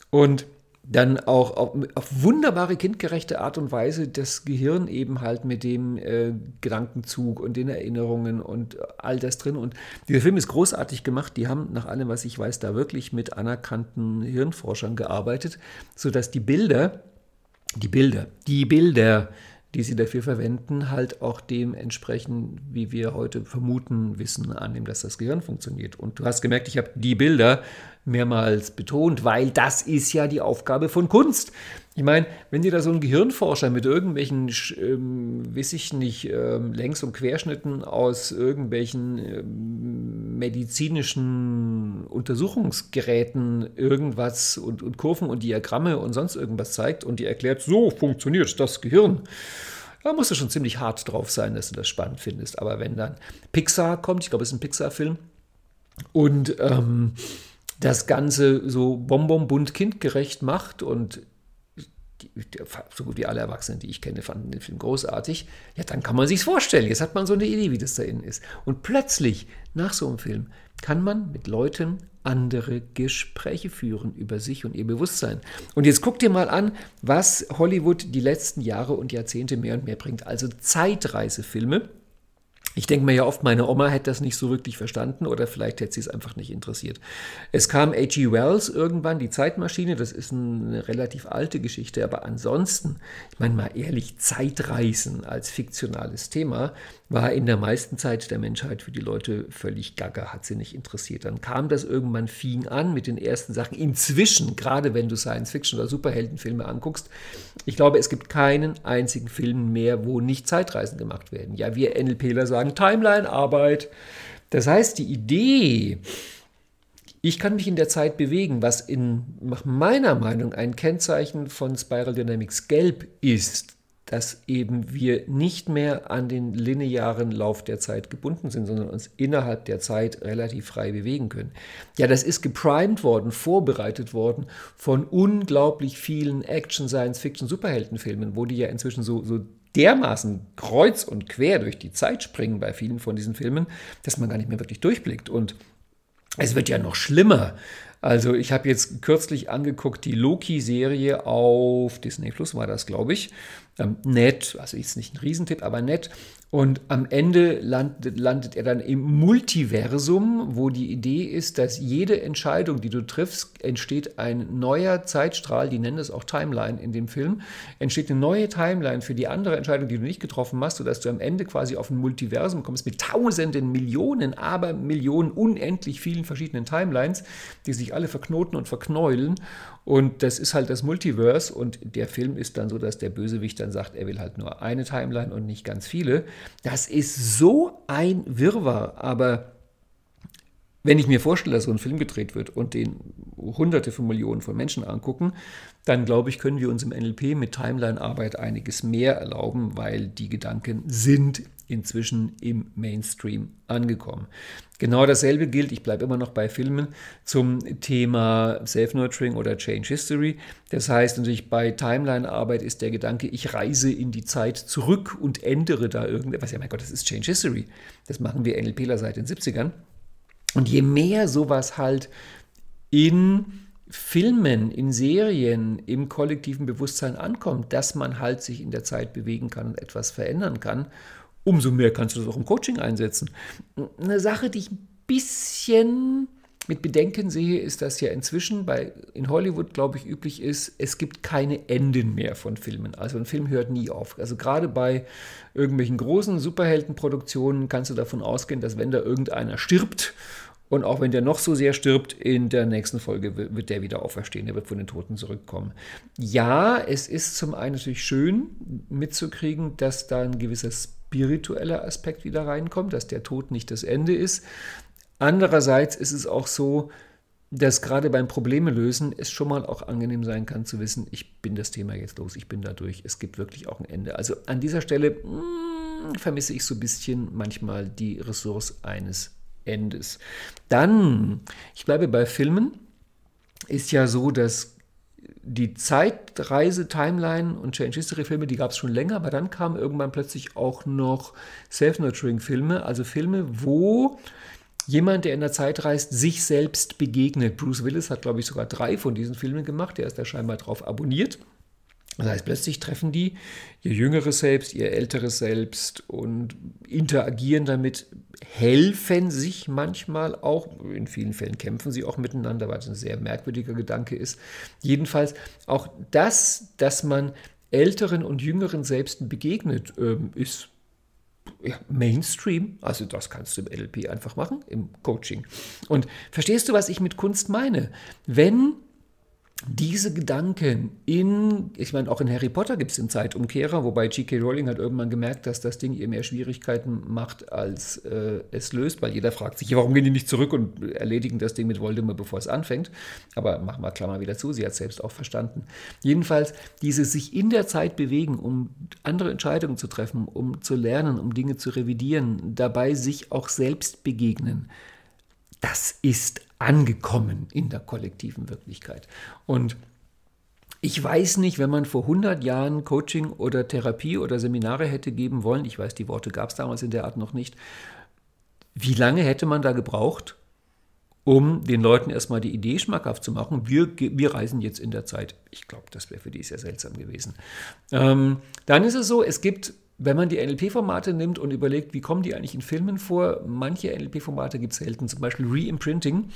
Speaker 4: und dann auch auf, auf, wunderbare kindgerechte Art und Weise das Gehirn eben halt mit dem äh, Gedankenzug und den Erinnerungen und all das drin. Und dieser Film ist großartig gemacht. Die haben nach allem, was ich weiß, da wirklich mit anerkannten Hirnforschern gearbeitet, sodass die Bilder, die Bilder, die Bilder, die sie dafür verwenden, halt auch dem entsprechen, wie wir heute vermuten, wissen, annehmen, dass das Gehirn funktioniert. Und du hast gemerkt, ich habe die Bilder mehrmals betont, weil das ist ja die Aufgabe von Kunst. Ich meine, wenn dir da so ein Gehirnforscher mit irgendwelchen, ähm, weiß ich nicht, ähm, Längs- und Querschnitten aus irgendwelchen ähm, medizinischen Untersuchungsgeräten irgendwas und, und Kurven und Diagramme und sonst irgendwas zeigt und dir erklärt, so funktioniert das Gehirn. Da musst du schon ziemlich hart drauf sein, dass du das spannend findest. Aber wenn dann Pixar kommt, ich glaube, es ist ein Pixar-Film, und ähm, das Ganze so bonbon bunt kindgerecht macht und die, so gut wie alle Erwachsenen, die ich kenne, fanden den Film großartig, ja, dann kann man sich's vorstellen. Jetzt hat man so eine Idee, wie das da innen ist. Und plötzlich, nach so einem Film, kann man mit Leuten andere Gespräche führen über sich und ihr Bewusstsein. Und jetzt guck dir mal an, was Hollywood die letzten Jahre und Jahrzehnte mehr und mehr bringt. Also Zeitreisefilme ich denke mir ja oft, meine Oma hätte das nicht so wirklich verstanden oder vielleicht hätte sie es einfach nicht interessiert. Es kam H.G. Wells irgendwann, die Zeitmaschine, das ist eine relativ alte Geschichte, aber ansonsten, ich meine mal ehrlich, Zeitreisen als fiktionales Thema war in der meisten Zeit der Menschheit für die Leute völlig gaga, hat sie nicht interessiert. Dann kam das irgendwann, fing an mit den ersten Sachen. Inzwischen, gerade wenn du Science-Fiction oder Superheldenfilme anguckst, ich glaube, es gibt keinen einzigen Film mehr, wo nicht Zeitreisen gemacht werden. Ja, wir NLPler sagen Timeline-Arbeit. Das heißt, die Idee, ich kann mich in der Zeit bewegen, was in meiner Meinung ein Kennzeichen von Spiral Dynamics Gelb ist, dass eben wir nicht mehr an den linearen Lauf der Zeit gebunden sind, sondern uns innerhalb der Zeit relativ frei bewegen können. Ja, das ist geprimed worden, vorbereitet worden von unglaublich vielen Action, Science Fiction, Superheldenfilmen, wo die ja inzwischen so, so dermaßen kreuz und quer durch die Zeit springen bei vielen von diesen Filmen, dass man gar nicht mehr wirklich durchblickt. Und es wird ja noch schlimmer. Also ich habe jetzt kürzlich angeguckt die Loki-Serie auf Disney Plus war das, glaube ich. Ähm, nett, also ist nicht ein Riesentipp, aber nett. Und am Ende landet, landet, er dann im Multiversum, wo die Idee ist, dass jede Entscheidung, die du triffst, entsteht ein neuer Zeitstrahl, die nennen es auch Timeline in dem Film, entsteht eine neue Timeline für die andere Entscheidung, die du nicht getroffen hast, sodass du am Ende quasi auf ein Multiversum kommst mit tausenden, Millionen, aber Millionen, unendlich vielen verschiedenen Timelines, die sich alle verknoten und verknäulen. Und das ist halt das Multiverse und der Film ist dann so, dass der Bösewicht dann sagt, er will halt nur eine Timeline und nicht ganz viele. Das ist so ein Wirrwarr, aber wenn ich mir vorstelle, dass so ein Film gedreht wird und den Hunderte von Millionen von Menschen angucken, dann glaube ich, können wir uns im NLP mit Timeline-Arbeit einiges mehr erlauben, weil die Gedanken sind inzwischen im Mainstream angekommen. Genau dasselbe gilt, ich bleibe immer noch bei Filmen, zum Thema Self-Nurturing oder Change History. Das heißt natürlich, bei Timeline-Arbeit ist der Gedanke, ich reise in die Zeit zurück und ändere da irgendetwas. Ja, mein Gott, das ist Change History. Das machen wir NLPler seit den 70ern. Und je mehr sowas halt in Filmen, in Serien, im kollektiven Bewusstsein ankommt, dass man halt sich in der Zeit bewegen kann und etwas verändern kann, umso mehr kannst du das auch im Coaching einsetzen. Eine Sache, die ich ein bisschen mit Bedenken sehe, ist, dass ja inzwischen bei, in Hollywood, glaube ich, üblich ist, es gibt keine Enden mehr von Filmen. Also ein Film hört nie auf. Also gerade bei irgendwelchen großen Superheldenproduktionen kannst du davon ausgehen, dass wenn da irgendeiner stirbt, und auch wenn der noch so sehr stirbt, in der nächsten Folge wird der wieder auferstehen, der wird von den Toten zurückkommen. Ja, es ist zum einen natürlich schön mitzukriegen, dass da ein gewisser spiritueller Aspekt wieder reinkommt, dass der Tod nicht das Ende ist. Andererseits ist es auch so, dass gerade beim Probleme lösen es schon mal auch angenehm sein kann zu wissen, ich bin das Thema jetzt los, ich bin da durch, es gibt wirklich auch ein Ende. Also an dieser Stelle mh, hm, vermisse ich so ein bisschen manchmal die Ressource eines Endes. Dann, ich bleibe bei Filmen, ist ja so, dass die Zeitreise, Timeline und Change History Filme, die gab es schon länger, aber dann kamen irgendwann plötzlich auch noch Self-Nurturing Filme, also Filme, wo jemand, der in der Zeit reist, sich selbst begegnet. Bruce Willis hat, glaube ich, sogar drei von diesen Filmen gemacht, der ist da scheinbar drauf abonniert. Das heißt, plötzlich treffen die ihr jüngeres Selbst, ihr älteres Selbst und interagieren damit, helfen sich manchmal auch, in vielen Fällen kämpfen sie auch miteinander, weil es ein sehr merkwürdiger Gedanke ist. Jedenfalls auch das, dass man älteren und jüngeren Selbsten begegnet, ähm, ist Mainstream. Also das kannst du im LP einfach machen, im Coaching. Und verstehst du, was ich mit Kunst meine? Wenn diese Gedanken in, ich meine, auch in Harry Potter gibt es den Zeitumkehrer, wobei G.K. Rowling hat irgendwann gemerkt, dass das Ding ihr mehr Schwierigkeiten macht, als äh, es löst, weil jeder fragt sich, warum gehen die nicht zurück und erledigen das Ding mit Voldemort, bevor es anfängt. Aber machen wir Klammer wieder zu, sie hat es selbst auch verstanden. Jedenfalls, dieses sich in der Zeit bewegen, um andere Entscheidungen zu treffen, um zu lernen, um Dinge zu revidieren, dabei sich auch selbst begegnen, das ist angekommen in der kollektiven Wirklichkeit. Und ich weiß nicht, wenn man vor 100 Jahren Coaching oder Therapie oder Seminare hätte geben wollen, ich weiß, die Worte gab es damals in der Art noch nicht, wie lange hätte man da gebraucht, um den Leuten erstmal die Idee schmackhaft zu machen, wir, wir reisen jetzt in der Zeit. Ich glaube, das wäre für die sehr seltsam gewesen. Ähm, dann ist es so, es gibt wenn man die NLP-Formate nimmt und überlegt, wie kommen die eigentlich in Filmen vor, manche NLP-Formate gibt es selten, zum Beispiel Reimprinting.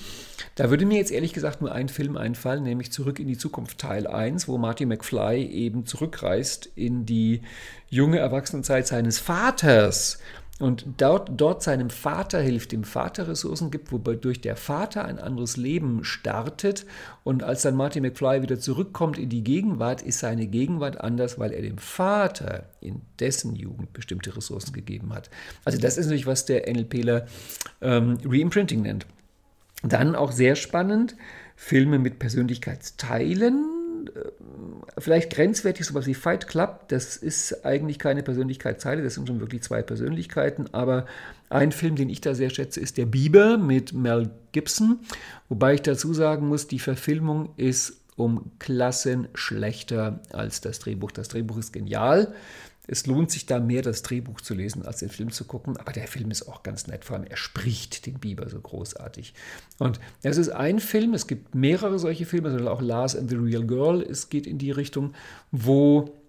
Speaker 4: Da würde mir jetzt ehrlich gesagt nur ein Film einfallen, nämlich Zurück in die Zukunft Teil 1, wo Marty McFly eben zurückreist in die junge Erwachsenenzeit seines Vaters und dort, dort seinem Vater hilft, dem Vater Ressourcen gibt, wobei durch der Vater ein anderes Leben startet. Und als dann Marty McFly wieder zurückkommt in die Gegenwart, ist seine Gegenwart anders, weil er dem Vater in dessen Jugend bestimmte Ressourcen gegeben hat. Also das ist natürlich, was der NLPler ähm, Reimprinting nennt. Dann auch sehr spannend, Filme mit Persönlichkeitsteilen vielleicht grenzwertig sowas wie Fight Club. Das ist eigentlich keine Persönlichkeitszeile, das sind schon wirklich zwei Persönlichkeiten. Aber ein Film, den ich da sehr schätze, ist Der Biber mit Mel Gibson. Wobei ich dazu sagen muss, die Verfilmung ist um Klassen schlechter als das Drehbuch. Das Drehbuch ist genial. Es lohnt sich da mehr, das Drehbuch zu lesen, als den Film zu gucken. Aber der Film ist auch ganz nett. Vor allem, er spricht den Biber so großartig. Und es ist ein Film, es gibt mehrere solche Filme, also auch Lars and the Real Girl, es geht in die Richtung, wo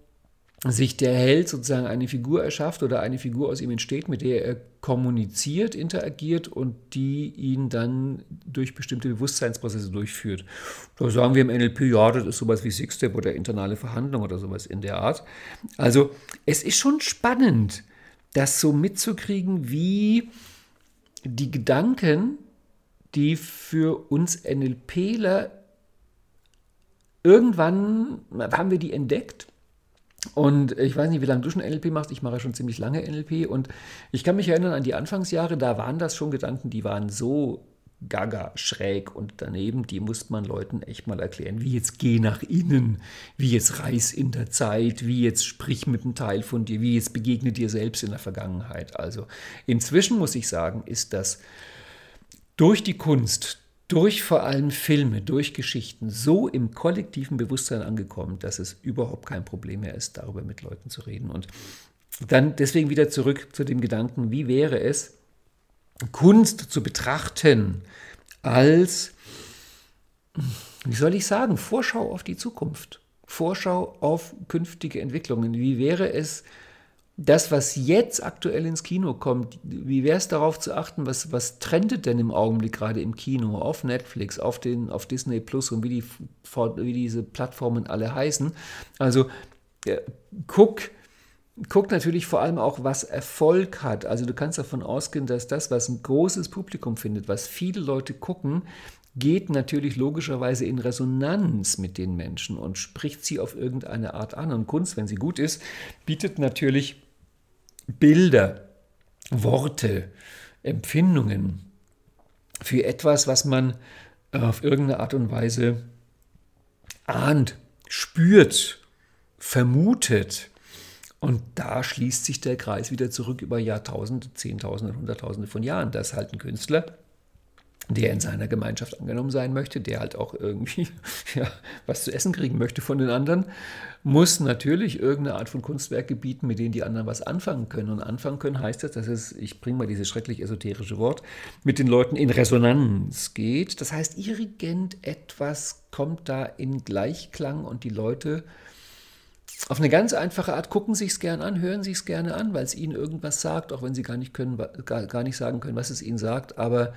Speaker 4: sich der Held sozusagen eine Figur erschafft oder eine Figur aus ihm entsteht, mit der er kommuniziert, interagiert und die ihn dann durch bestimmte Bewusstseinsprozesse durchführt. Da sagen wir im NLP, ja, das ist sowas wie Six-Step oder internale Verhandlung oder sowas in der Art. Also es ist schon spannend, das so mitzukriegen, wie die Gedanken, die für uns NLPler irgendwann haben wir die entdeckt und ich weiß nicht, wie lange du schon NLP machst. Ich mache schon ziemlich lange NLP. Und ich kann mich erinnern an die Anfangsjahre, da waren das schon Gedanken, die waren so gaga, schräg und daneben, die muss man Leuten echt mal erklären. Wie jetzt geh nach innen, wie jetzt reis in der Zeit, wie jetzt sprich mit einem Teil von dir, wie jetzt begegne dir selbst in der Vergangenheit. Also inzwischen muss ich sagen, ist das durch die Kunst, durch vor allem Filme, durch Geschichten so im kollektiven Bewusstsein angekommen, dass es überhaupt kein Problem mehr ist, darüber mit Leuten zu reden. Und dann deswegen wieder zurück zu dem Gedanken, wie wäre es, Kunst zu betrachten als, wie soll ich sagen, Vorschau auf die Zukunft, Vorschau auf künftige Entwicklungen. Wie wäre es, das, was jetzt aktuell ins Kino kommt, wie wäre es darauf zu achten, was, was trendet denn im Augenblick gerade im Kino, auf Netflix, auf, den, auf Disney Plus und wie, die, wie diese Plattformen alle heißen. Also äh, guck, guck natürlich vor allem auch, was Erfolg hat. Also du kannst davon ausgehen, dass das, was ein großes Publikum findet, was viele Leute gucken, geht natürlich logischerweise in Resonanz mit den Menschen und spricht sie auf irgendeine Art an. Und Kunst, wenn sie gut ist, bietet natürlich Bilder, Worte, Empfindungen für etwas, was man auf irgendeine Art und Weise ahnt, spürt, vermutet. Und da schließt sich der Kreis wieder zurück über Jahrtausende, Zehntausende, Hunderttausende von Jahren, dass halt ein Künstler der in seiner Gemeinschaft angenommen sein möchte, der halt auch irgendwie <laughs> ja, was zu essen kriegen möchte von den anderen, muss natürlich irgendeine Art von Kunstwerke bieten, mit denen die anderen was anfangen können. Und anfangen können heißt das, dass es, ich bringe mal dieses schrecklich esoterische Wort, mit den Leuten in Resonanz geht. Das heißt, irgend etwas kommt da in Gleichklang und die Leute auf eine ganz einfache Art gucken sich es gern an, hören sich es gerne an, weil es ihnen irgendwas sagt, auch wenn sie gar nicht können, gar nicht sagen können, was es ihnen sagt, aber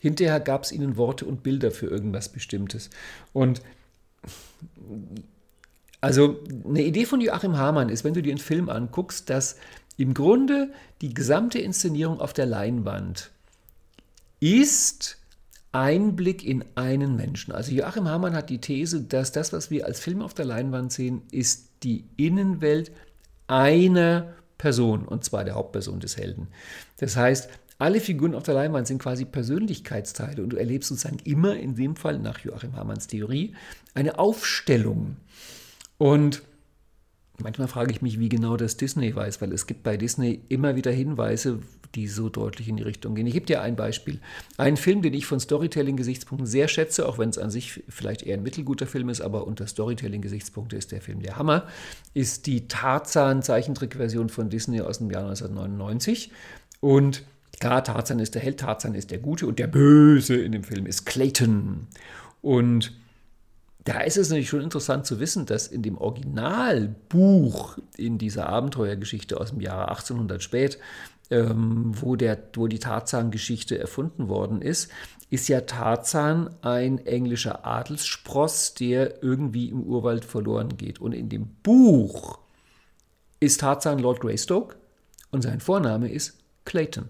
Speaker 4: Hinterher gab es ihnen Worte und Bilder für irgendwas Bestimmtes. Und also eine Idee von Joachim Hamann ist, wenn du dir einen Film anguckst, dass im Grunde die gesamte Inszenierung auf der Leinwand ist Einblick in einen Menschen. Also Joachim Hamann hat die These, dass das, was wir als Film auf der Leinwand sehen, ist die Innenwelt einer Person, und zwar der Hauptperson des Helden. Das heißt, alle Figuren auf der Leinwand sind quasi Persönlichkeitsteile und du erlebst sozusagen immer in dem Fall, nach Joachim Hamanns Theorie, eine Aufstellung. Und manchmal frage ich mich, wie genau das Disney weiß, weil es gibt bei Disney immer wieder Hinweise, die so deutlich in die Richtung gehen. Ich gebe dir ein Beispiel. Ein Film, den ich von Storytelling-Gesichtspunkten sehr schätze, auch wenn es an sich vielleicht eher ein mittelguter Film ist, aber unter Storytelling-Gesichtspunkte ist der Film der Hammer, ist die Tarzan-Zeichentrick-Version von Disney aus dem Jahr 1999. Und klar, Tarzan ist der Held, Tarzan ist der Gute und der Böse in dem Film ist Clayton. Und da ist es natürlich schon interessant zu wissen, dass in dem Originalbuch in dieser Abenteuergeschichte aus dem Jahre 1800 spät ähm, wo, der, wo die Tarzan-Geschichte erfunden worden ist, ist ja Tarzan ein englischer Adelsspross, der irgendwie im Urwald verloren geht. Und in dem Buch ist Tarzan Lord Greystoke und sein Vorname ist Clayton.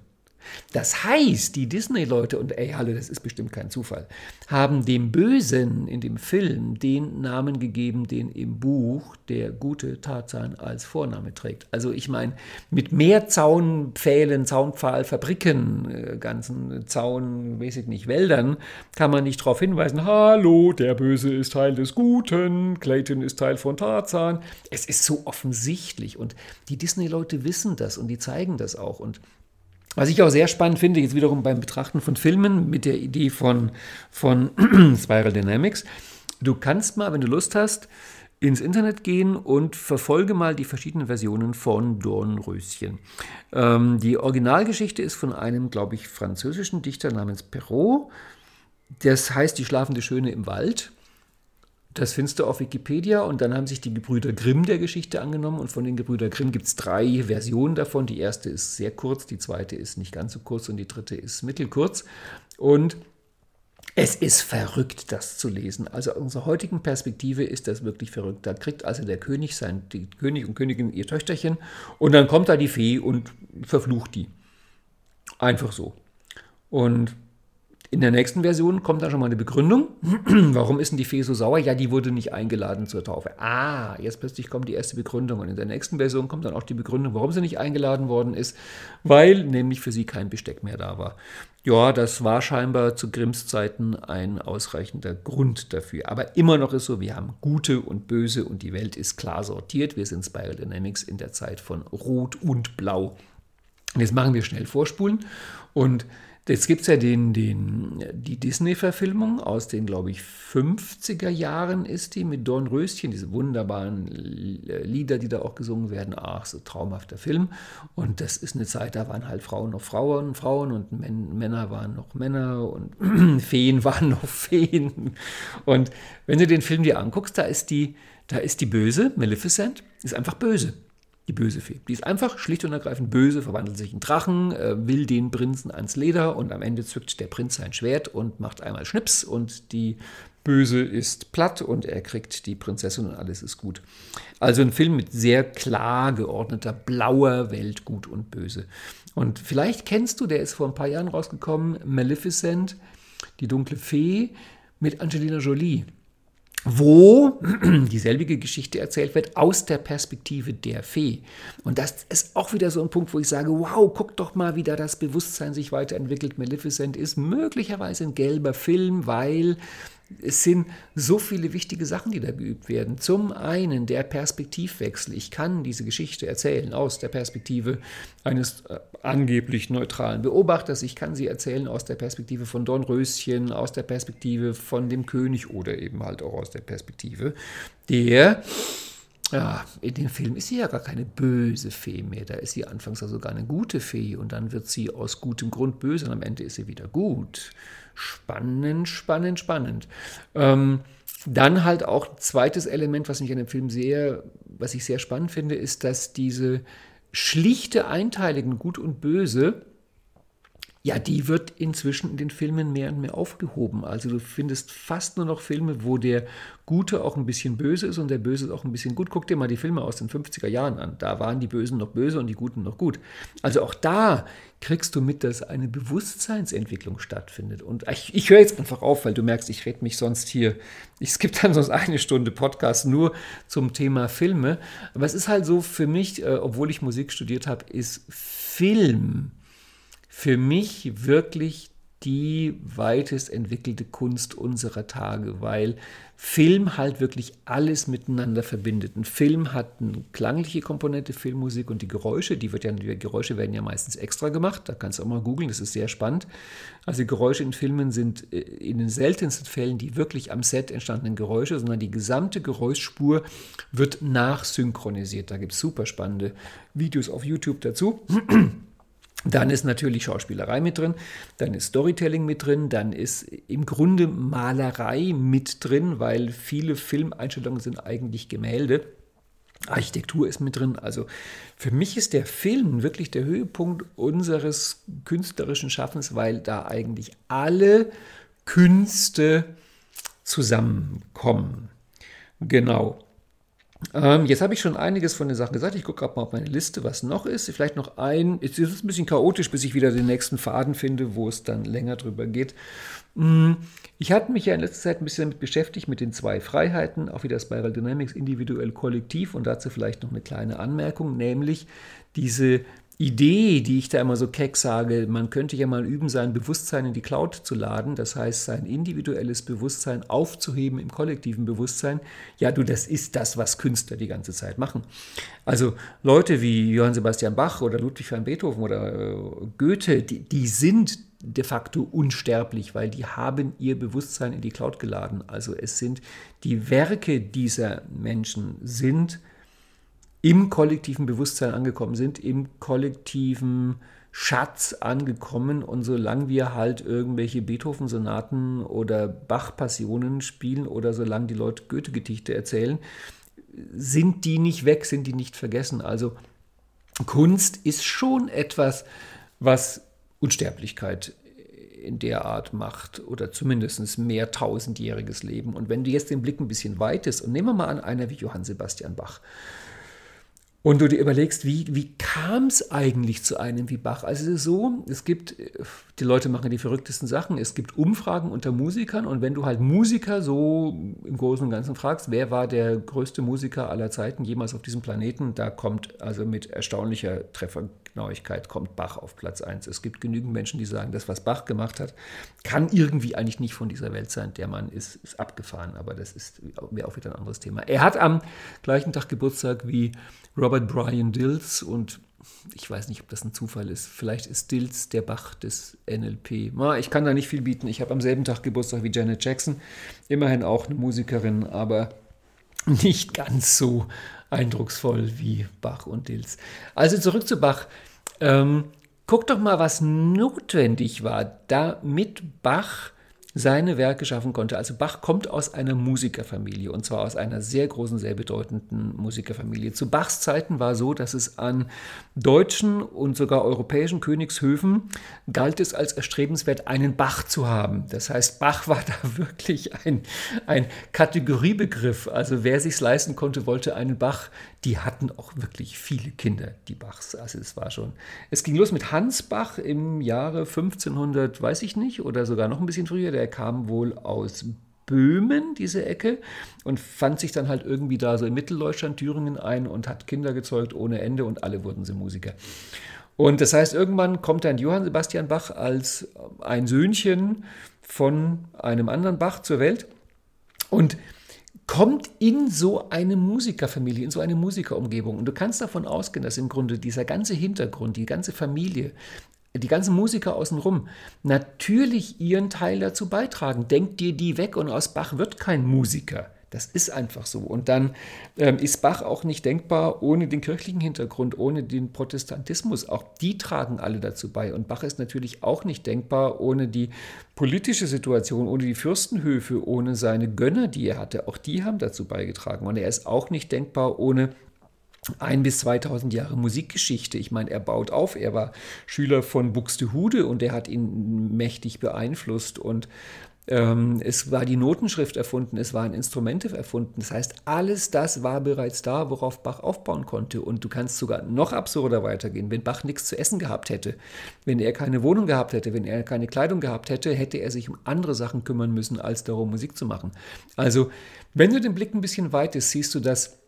Speaker 4: Das heißt, die Disney-Leute, und ey, hallo, das ist bestimmt kein Zufall, haben dem Bösen in dem Film den Namen gegeben, den im Buch der gute Tarzan als Vorname trägt. Also ich meine, mit mehr Zaunpfählen, Zaunpfahlfabriken, äh, ganzen Zaun, weiß ich nicht, Wäldern, kann man nicht darauf hinweisen, hallo, der Böse ist Teil des Guten, Clayton ist Teil von Tarzan. Es ist so offensichtlich und die Disney-Leute wissen das und die zeigen das auch und was ich auch sehr spannend finde, jetzt wiederum beim Betrachten von Filmen mit der Idee von, von <clears throat> Spiral Dynamics, du kannst mal, wenn du Lust hast, ins Internet gehen und verfolge mal die verschiedenen Versionen von Dornröschen. Ähm, die Originalgeschichte ist von einem, glaube ich, französischen Dichter namens Perrault. Das heißt Die schlafende Schöne im Wald. Das findest du auf Wikipedia und dann haben sich die Gebrüder Grimm der Geschichte angenommen und von den Gebrüder Grimm gibt es drei Versionen davon. Die erste ist sehr kurz, die zweite ist nicht ganz so kurz und die dritte ist mittelkurz. Und es ist verrückt, das zu lesen. Also aus unserer heutigen Perspektive ist das wirklich verrückt. Da kriegt also der König sein, die König und Königin ihr Töchterchen und dann kommt da die Fee und verflucht die. Einfach so. Und in der nächsten Version kommt dann schon mal eine Begründung. <clears throat> Warum ist denn die Fee so sauer? Ja, die wurde nicht eingeladen zur Taufe. Ah, jetzt plötzlich kommt die erste Begründung. Und in der nächsten Version kommt dann auch die Begründung, warum sie nicht eingeladen worden ist. Weil nämlich für sie kein Besteck mehr da war. Ja, das war scheinbar zu Grimms Zeiten ein ausreichender Grund dafür. Aber immer noch ist so, wir haben gute und böse und die Welt ist klar sortiert. Wir sind Spiral Dynamics in der Zeit von Rot und Blau. Und jetzt machen wir schnell Vorspulen und Jetzt gibt es ja den, den, die Disney-Verfilmung aus den, glaube ich, 50er Jahren ist die mit Dornröschen, diese wunderbaren Lieder, die da auch gesungen werden. Ach, so traumhafter Film. Und das ist eine Zeit, da waren halt Frauen noch Frauen, Frauen und Männer waren noch Männer und <clears throat> Feen waren noch Feen. Und wenn du den Film dir anguckst, da ist die, da ist die Böse, Maleficent, ist einfach böse die böse Fee. Die ist einfach schlicht und ergreifend böse, verwandelt sich in Drachen, äh, will den Prinzen ans Leder und am Ende zückt der Prinz sein Schwert und macht einmal Schnips und die Böse ist platt und er kriegt die Prinzessin und alles ist gut. Also ein Film mit sehr klar geordneter blauer Welt, gut und böse. Und vielleicht kennst du, der ist vor ein paar Jahren rausgekommen, Maleficent, die dunkle Fee mit Angelina Jolie wo <clears throat> dieselbige Geschichte erzählt wird aus der Perspektive der Fee. Und das ist auch wieder so ein Punkt, wo ich sage, wow, guck doch mal, wie da das Bewusstsein sich weiterentwickelt. Maleficent ist möglicherweise ein gelber Film, weil es sind so viele wichtige Sachen, die da geübt werden. Zum einen der Perspektivwechsel. Ich kann diese Geschichte erzählen aus der Perspektive eines äh, angeblich neutralen Beobachters. Ich kann sie erzählen aus der Perspektive von Dornröschen, aus der Perspektive von dem König oder eben halt auch aus der Perspektive der ja, in dem Film ist sie ja gar keine böse Fee mehr. Da ist sie anfangs also sogar eine gute Fee und dann wird sie aus gutem Grund böse und am Ende ist sie wieder gut. Spannend, spannend, spannend. Ähm, dann halt auch zweites Element, was mich an dem Film sehr, was ich sehr spannend finde, ist, dass diese schlichte Einteilung Gut und Böse ja, die wird inzwischen in den Filmen mehr und mehr aufgehoben. Also du findest fast nur noch Filme, wo der Gute auch ein bisschen böse ist und der Böse ist auch ein bisschen gut. Guck dir mal die Filme aus den 50er Jahren an. Da waren die Bösen noch böse und die Guten noch gut. Also auch da kriegst du mit, dass eine Bewusstseinsentwicklung stattfindet. Und ich, ich höre jetzt einfach auf, weil du merkst, ich rede mich sonst hier, ich skippe dann sonst eine Stunde Podcast nur zum Thema Filme. Aber es ist halt so für mich, äh, obwohl ich Musik studiert habe, ist Film für mich wirklich die weitest entwickelte Kunst unserer Tage, weil Film halt wirklich alles miteinander verbindet. Ein Film hat eine klangliche Komponente, Filmmusik und die Geräusche, die, wird ja, die Geräusche werden ja meistens extra gemacht, da kannst du auch mal googeln, das ist sehr spannend. Also Geräusche in Filmen sind äh, in den seltensten Fällen die wirklich am Set entstandenen Geräusche, sondern die gesamte Geräuschspur wird nachsynchronisiert. Da gibt es super spannende Videos auf YouTube dazu. Dann ist natürlich Schauspielerei mit drin, dann ist Storytelling mit drin, dann ist im Grunde Malerei mit drin, weil viele Filmeinstellungen sind eigentlich Gemälde. Architektur ist mit drin. Also für mich ist der Film wirklich der Höhepunkt unseres künstlerischen Schaffens, weil da eigentlich alle Künste zusammenkommen. Genau. Ähm, jetzt habe ich schon einiges von den Sachen gesagt. Ich gucke gerade mal auf meine Liste, was noch ist. Vielleicht noch ein. Es ist ein bisschen chaotisch, bis ich wieder den nächsten Faden finde, wo es dann länger drüber geht. Mm, ich hatte mich ja in letzter Zeit ein bisschen damit beschäftigt, mit den zwei Freiheiten, auch wieder Spiral Dynamics, individuell, kollektiv. Und dazu vielleicht noch eine kleine Anmerkung, nämlich diese Idee, die ich da immer so keck sage, man könnte ja mal üben, sein Bewusstsein in die Cloud zu laden, das heißt, sein individuelles Bewusstsein aufzuheben im kollektiven Bewusstsein. Ja, du, das ist das, was Künstler die ganze Zeit machen. Also Leute wie Johann Sebastian Bach oder Ludwig van Beethoven oder äh, Goethe, die, die sind de facto unsterblich, weil die haben ihr Bewusstsein in die Cloud geladen. Also es sind die Werke dieser Menschen sind im kollektiven Bewusstsein angekommen sind, im kollektiven Schatz angekommen. Und solange wir halt irgendwelche Beethoven-Sonaten oder Bach-Passionen spielen oder solange die Leute Goethe-Gedichte erzählen, sind die nicht weg, sind die nicht vergessen. Also Kunst ist schon etwas, was Unsterblichkeit in der Art macht oder zumindest mehr tausendjähriges Leben. Und wenn du jetzt den Blick ein bisschen weitest und nehmen wir mal an einer wie Johann Sebastian Bach, und du dir überlegst, wie, wie kam es eigentlich zu einem wie Bach? Also es ist so, es gibt, die Leute machen die verrücktesten Sachen, es gibt Umfragen unter Musikern und wenn du halt Musiker so im Großen und Ganzen fragst, wer war der größte Musiker aller Zeiten jemals auf diesem Planeten, da kommt also mit erstaunlicher Treffergenauigkeit kommt Bach auf Platz 1. Es gibt genügend Menschen, die sagen, das, was Bach gemacht hat, kann irgendwie eigentlich nicht von dieser Welt sein. Der Mann ist, ist abgefahren, aber das ist wäre auch wieder ein anderes Thema. Er hat am gleichen Tag Geburtstag wie Robert Brian Dills und ich weiß nicht, ob das ein Zufall ist. Vielleicht ist Dills der Bach des NLP. Ich kann da nicht viel bieten. Ich habe am selben Tag Geburtstag wie Janet Jackson. Immerhin auch eine Musikerin, aber nicht ganz so eindrucksvoll wie Bach und Dills. Also zurück zu Bach. Ähm, guck doch mal, was notwendig war, damit Bach seine Werke schaffen konnte. Also Bach kommt aus einer Musikerfamilie und zwar aus einer sehr großen, sehr bedeutenden Musikerfamilie. Zu Bachs Zeiten war so, dass es an deutschen und sogar europäischen Königshöfen galt es als erstrebenswert, einen Bach zu haben. Das heißt, Bach war da <laughs> wirklich ein, ein Kategoriebegriff. Also wer sich leisten konnte, wollte einen Bach. Die hatten auch wirklich viele Kinder, die Bachs. Also es war schon. Es ging los mit Hans Bach im Jahre 1500, weiß ich nicht, oder sogar noch ein bisschen früher. Der kam wohl aus Böhmen, diese Ecke, und fand sich dann halt irgendwie da so in Mitteldeutschland, Thüringen ein und hat Kinder gezeugt ohne Ende und alle wurden sie Musiker. Und das heißt, irgendwann kommt dann Johann Sebastian Bach als ein Söhnchen von einem anderen Bach zur Welt und kommt in so eine Musikerfamilie, in so eine Musikerumgebung. Und du kannst davon ausgehen, dass im Grunde dieser ganze Hintergrund, die ganze Familie, die ganzen Musiker außenrum natürlich ihren Teil dazu beitragen. Denkt dir die weg und aus Bach wird kein Musiker. Das ist einfach so. Und dann ähm, ist Bach auch nicht denkbar ohne den kirchlichen Hintergrund, ohne den Protestantismus. Auch die tragen alle dazu bei. Und Bach ist natürlich auch nicht denkbar ohne die politische Situation, ohne die Fürstenhöfe, ohne seine Gönner, die er hatte. Auch die haben dazu beigetragen. Und er ist auch nicht denkbar ohne ein bis 2000 Jahre Musikgeschichte. Ich meine, er baut auf. Er war Schüler von Buxtehude und er hat ihn mächtig beeinflusst. Und ähm, es war die Notenschrift erfunden, es waren Instrumente erfunden. Das heißt, alles das war bereits da, worauf Bach aufbauen konnte. Und du kannst sogar noch absurder weitergehen. Wenn Bach nichts zu essen gehabt hätte, wenn er keine Wohnung gehabt hätte, wenn er keine Kleidung gehabt hätte, hätte er sich um andere Sachen kümmern müssen, als darum, Musik zu machen. Also, wenn du den Blick ein bisschen weitest, siehst du, dass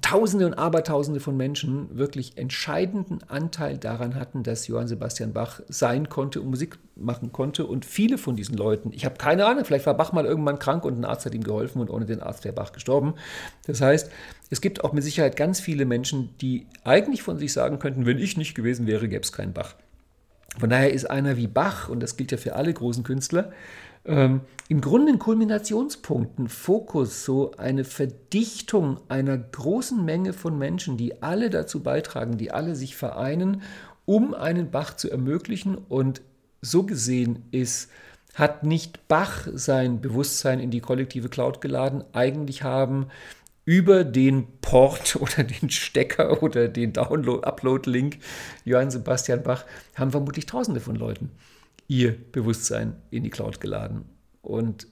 Speaker 4: Tausende und Abertausende von Menschen wirklich entscheidenden Anteil daran hatten, dass Johann Sebastian Bach sein konnte und Musik machen konnte. Und viele von diesen Leuten, ich habe keine Ahnung, vielleicht war Bach mal irgendwann krank und ein Arzt hat ihm geholfen und ohne den Arzt wäre Bach gestorben. Das heißt, es gibt auch mit Sicherheit ganz viele Menschen, die eigentlich von sich sagen könnten, wenn ich nicht gewesen wäre, gäbe es keinen Bach. Von daher ist einer wie Bach, und das gilt ja für alle großen Künstler, ähm, im Grunde ein Kulminationspunkt, ein Fokus, so eine Verdichtung einer großen Menge von Menschen, die alle dazu beitragen, die alle sich vereinen, um einen Bach zu ermöglichen. Und so gesehen ist, hat nicht Bach sein Bewusstsein in die kollektive Cloud geladen, eigentlich haben über den Port <laughs> oder den Stecker oder den Download-Upload-Link Johann Sebastian Bach haben vermutlich Tausende von Leuten ihr Bewusstsein in die Cloud geladen und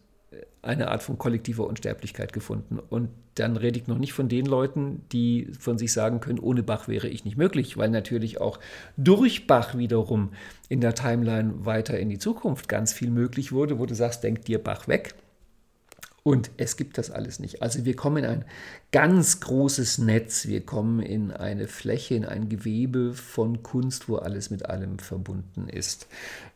Speaker 4: eine Art von kollektiver Unsterblichkeit gefunden. Und dann rede ich noch nicht von den Leuten, die von sich sagen können, ohne Bach wäre ich nicht möglich, weil natürlich auch durch Bach wiederum in der Timeline weiter in die Zukunft ganz viel möglich wurde, wo du sagst, denk dir Bach weg. Und es gibt das alles nicht. Also wir kommen in ein ganz großes Netz, wir kommen in eine Fläche, in ein Gewebe von Kunst, wo alles mit allem verbunden ist.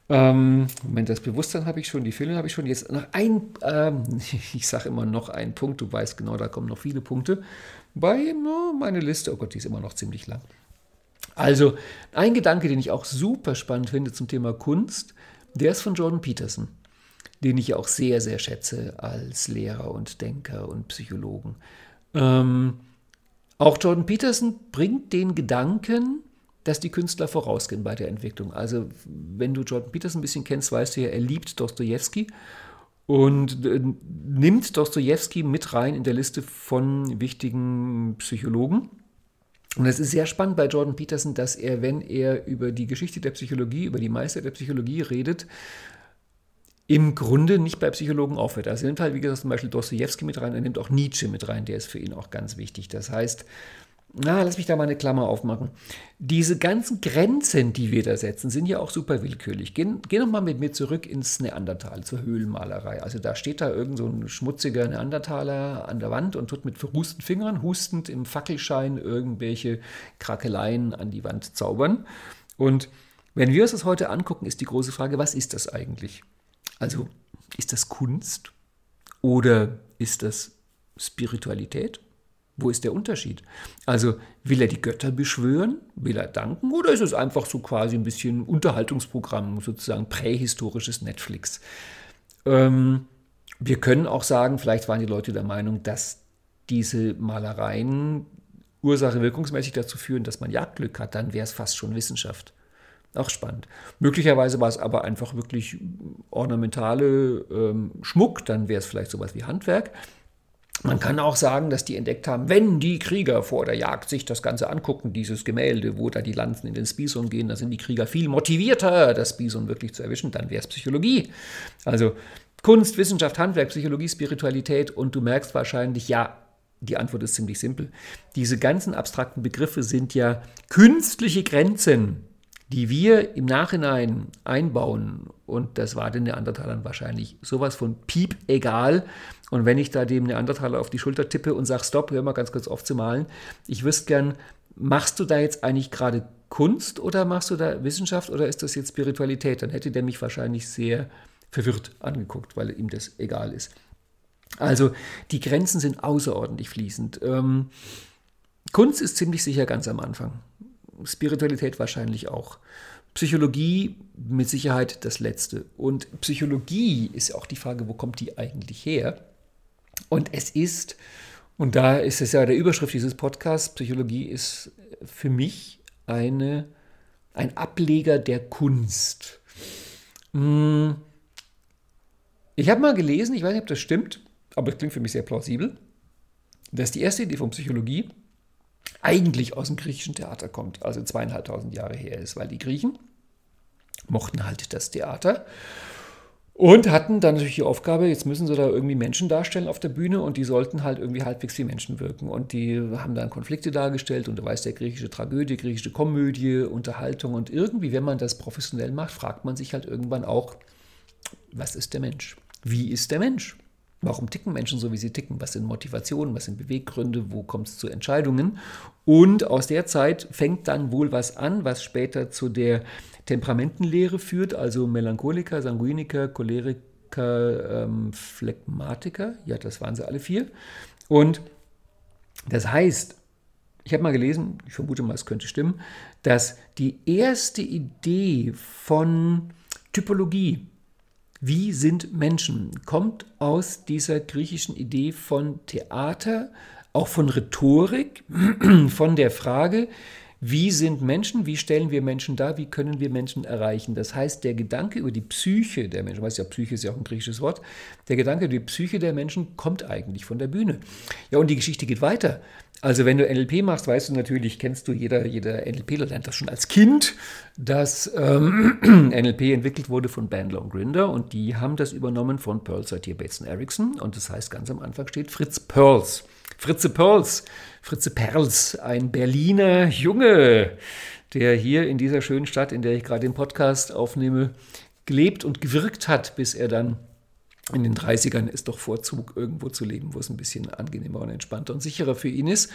Speaker 4: Ähm, Moment, das Bewusstsein habe ich schon, die Filme habe ich schon. Jetzt noch ein, ähm, <laughs> ich sage immer noch ein Punkt, du weißt genau, da kommen noch viele Punkte. Bei no, meine Liste, oh Gott, die ist immer noch ziemlich lang. Also, ein Gedanke, den ich auch super spannend finde zum Thema Kunst, der ist von Jordan Peterson den ich auch sehr, sehr schätze als Lehrer und Denker und Psychologen. Ähm, auch Jordan Peterson bringt den Gedanken, dass die Künstler vorausgehen bei der Entwicklung. Also wenn du Jordan Peterson ein bisschen kennst, weißt du ja, er liebt Dostoevsky und äh, nimmt Dostoevsky mit rein in der Liste von wichtigen Psychologen. Und es ist sehr spannend bei Jordan Peterson, dass er, wenn er über die Geschichte der Psychologie, über die Meister der Psychologie redet, im Grunde nicht bei Psychologen aufhört. Also er nimmt halt, wie gesagt, zum Beispiel Dostoevsky mit rein, er nimmt auch Nietzsche mit rein, der ist für ihn auch ganz wichtig. Das heißt, na, lass mich da mal eine Klammer aufmachen. Diese ganzen Grenzen, die wir da setzen, sind ja auch super willkürlich. Geh, geh noch mal mit mir zurück ins Neandertal, zur Höhlenmalerei. Also da steht da irgend so ein schmutziger Neandertaler an der Wand und tut mit verrußten Fingern, hustend im Fackelschein irgendwelche Krakeleien an die Wand zaubern. Und wenn wir uns das heute angucken, ist die große Frage, was ist das eigentlich? Also ist das Kunst oder ist das Spiritualität? Wo ist der Unterschied? Also will er die Götter beschwören? Will er danken? Oder ist es einfach so quasi ein bisschen Unterhaltungsprogramm, sozusagen prähistorisches Netflix? Ähm, wir können auch sagen, vielleicht waren die Leute der Meinung, dass diese Malereien Ursache-wirkungsmäßig dazu führen, dass man Jagdglück hat, dann wäre es fast schon Wissenschaft. Auch spannend. Möglicherweise war es aber einfach wirklich ornamentale ähm, Schmuck, dann wäre es vielleicht sowas wie Handwerk. Man kann auch sagen, dass die entdeckt haben, wenn die Krieger vor der Jagd sich das Ganze angucken, dieses Gemälde, wo da die Lanzen in den Spison gehen, da sind die Krieger viel motivierter, das Spison wirklich zu erwischen, dann wäre es Psychologie. Also Kunst, Wissenschaft, Handwerk, Psychologie, Spiritualität und du merkst wahrscheinlich, ja, die Antwort ist ziemlich simpel. Diese ganzen abstrakten Begriffe sind ja künstliche Grenzen die wir im Nachhinein einbauen, und das war den Neandertalern wahrscheinlich sowas von piep egal. Und wenn ich da dem Neandertaler auf die Schulter tippe und sage, stopp, hör mal ganz kurz auf zu malen, ich wüsste gern, machst du da jetzt eigentlich gerade Kunst oder machst du da Wissenschaft oder ist das jetzt Spiritualität? Dann hätte der mich wahrscheinlich sehr verwirrt angeguckt, weil ihm das egal ist. Also die Grenzen sind außerordentlich fließend. Ähm, Kunst ist ziemlich sicher ganz am Anfang. Spiritualität wahrscheinlich auch. Psychologie mit Sicherheit das Letzte. Und Psychologie ist auch die Frage, wo kommt die eigentlich her? Und es ist, und da ist es ja der Überschrift dieses Podcasts, Psychologie ist für mich eine, ein Ableger der Kunst. Hm. Ich habe mal gelesen, ich weiß nicht, ob das stimmt, aber es klingt für mich sehr plausibel, dass die erste Idee von Psychologie eigentlich aus dem griechischen Theater kommt, also zweieinhalbtausend Jahre her ist, weil die Griechen mochten halt das Theater und hatten dann natürlich die Aufgabe, jetzt müssen sie da irgendwie Menschen darstellen auf der Bühne und die sollten halt irgendwie halbwegs wie Menschen wirken. Und die haben dann Konflikte dargestellt und du weißt, der griechische Tragödie, griechische Komödie, Unterhaltung und irgendwie, wenn man das professionell macht, fragt man sich halt irgendwann auch, was ist der Mensch? Wie ist der Mensch? Warum ticken Menschen so, wie sie ticken? Was sind Motivationen? Was sind Beweggründe? Wo kommt es zu Entscheidungen? Und aus der Zeit fängt dann wohl was an, was später zu der Temperamentenlehre führt, also Melancholiker, Sanguiniker, Choleriker, ähm, Phlegmatiker. Ja, das waren sie alle vier. Und das heißt, ich habe mal gelesen, ich vermute mal, es könnte stimmen, dass die erste Idee von Typologie, wie sind Menschen, kommt aus dieser griechischen Idee von Theater, auch von Rhetorik, <clears throat> von der Frage, wie sind Menschen, wie stellen wir Menschen dar, wie können wir Menschen erreichen. Das heißt, der Gedanke über die Psyche der Menschen, weißt ja, Psyche ist ja auch ein griechisches Wort, der Gedanke über die Psyche der Menschen kommt eigentlich von der Bühne. Ja, und die Geschichte geht weiter. Also wenn du NLP machst, weißt du natürlich, kennst du, jeder, jeder NLPler lernt das schon als Kind, dass ähm, <clears throat> NLP entwickelt wurde von Bandler und Grinder und die haben das übernommen von Pearl Satir Bateson Erickson und das heißt, ganz am Anfang steht Fritz Pearls. Fritze Perls, Fritze Perls, ein Berliner Junge, der hier in dieser schönen Stadt, in der ich gerade den Podcast aufnehme, gelebt und gewirkt hat, bis er dann in den 30ern es doch vorzug, irgendwo zu leben, wo es ein bisschen angenehmer und entspannter und sicherer für ihn ist.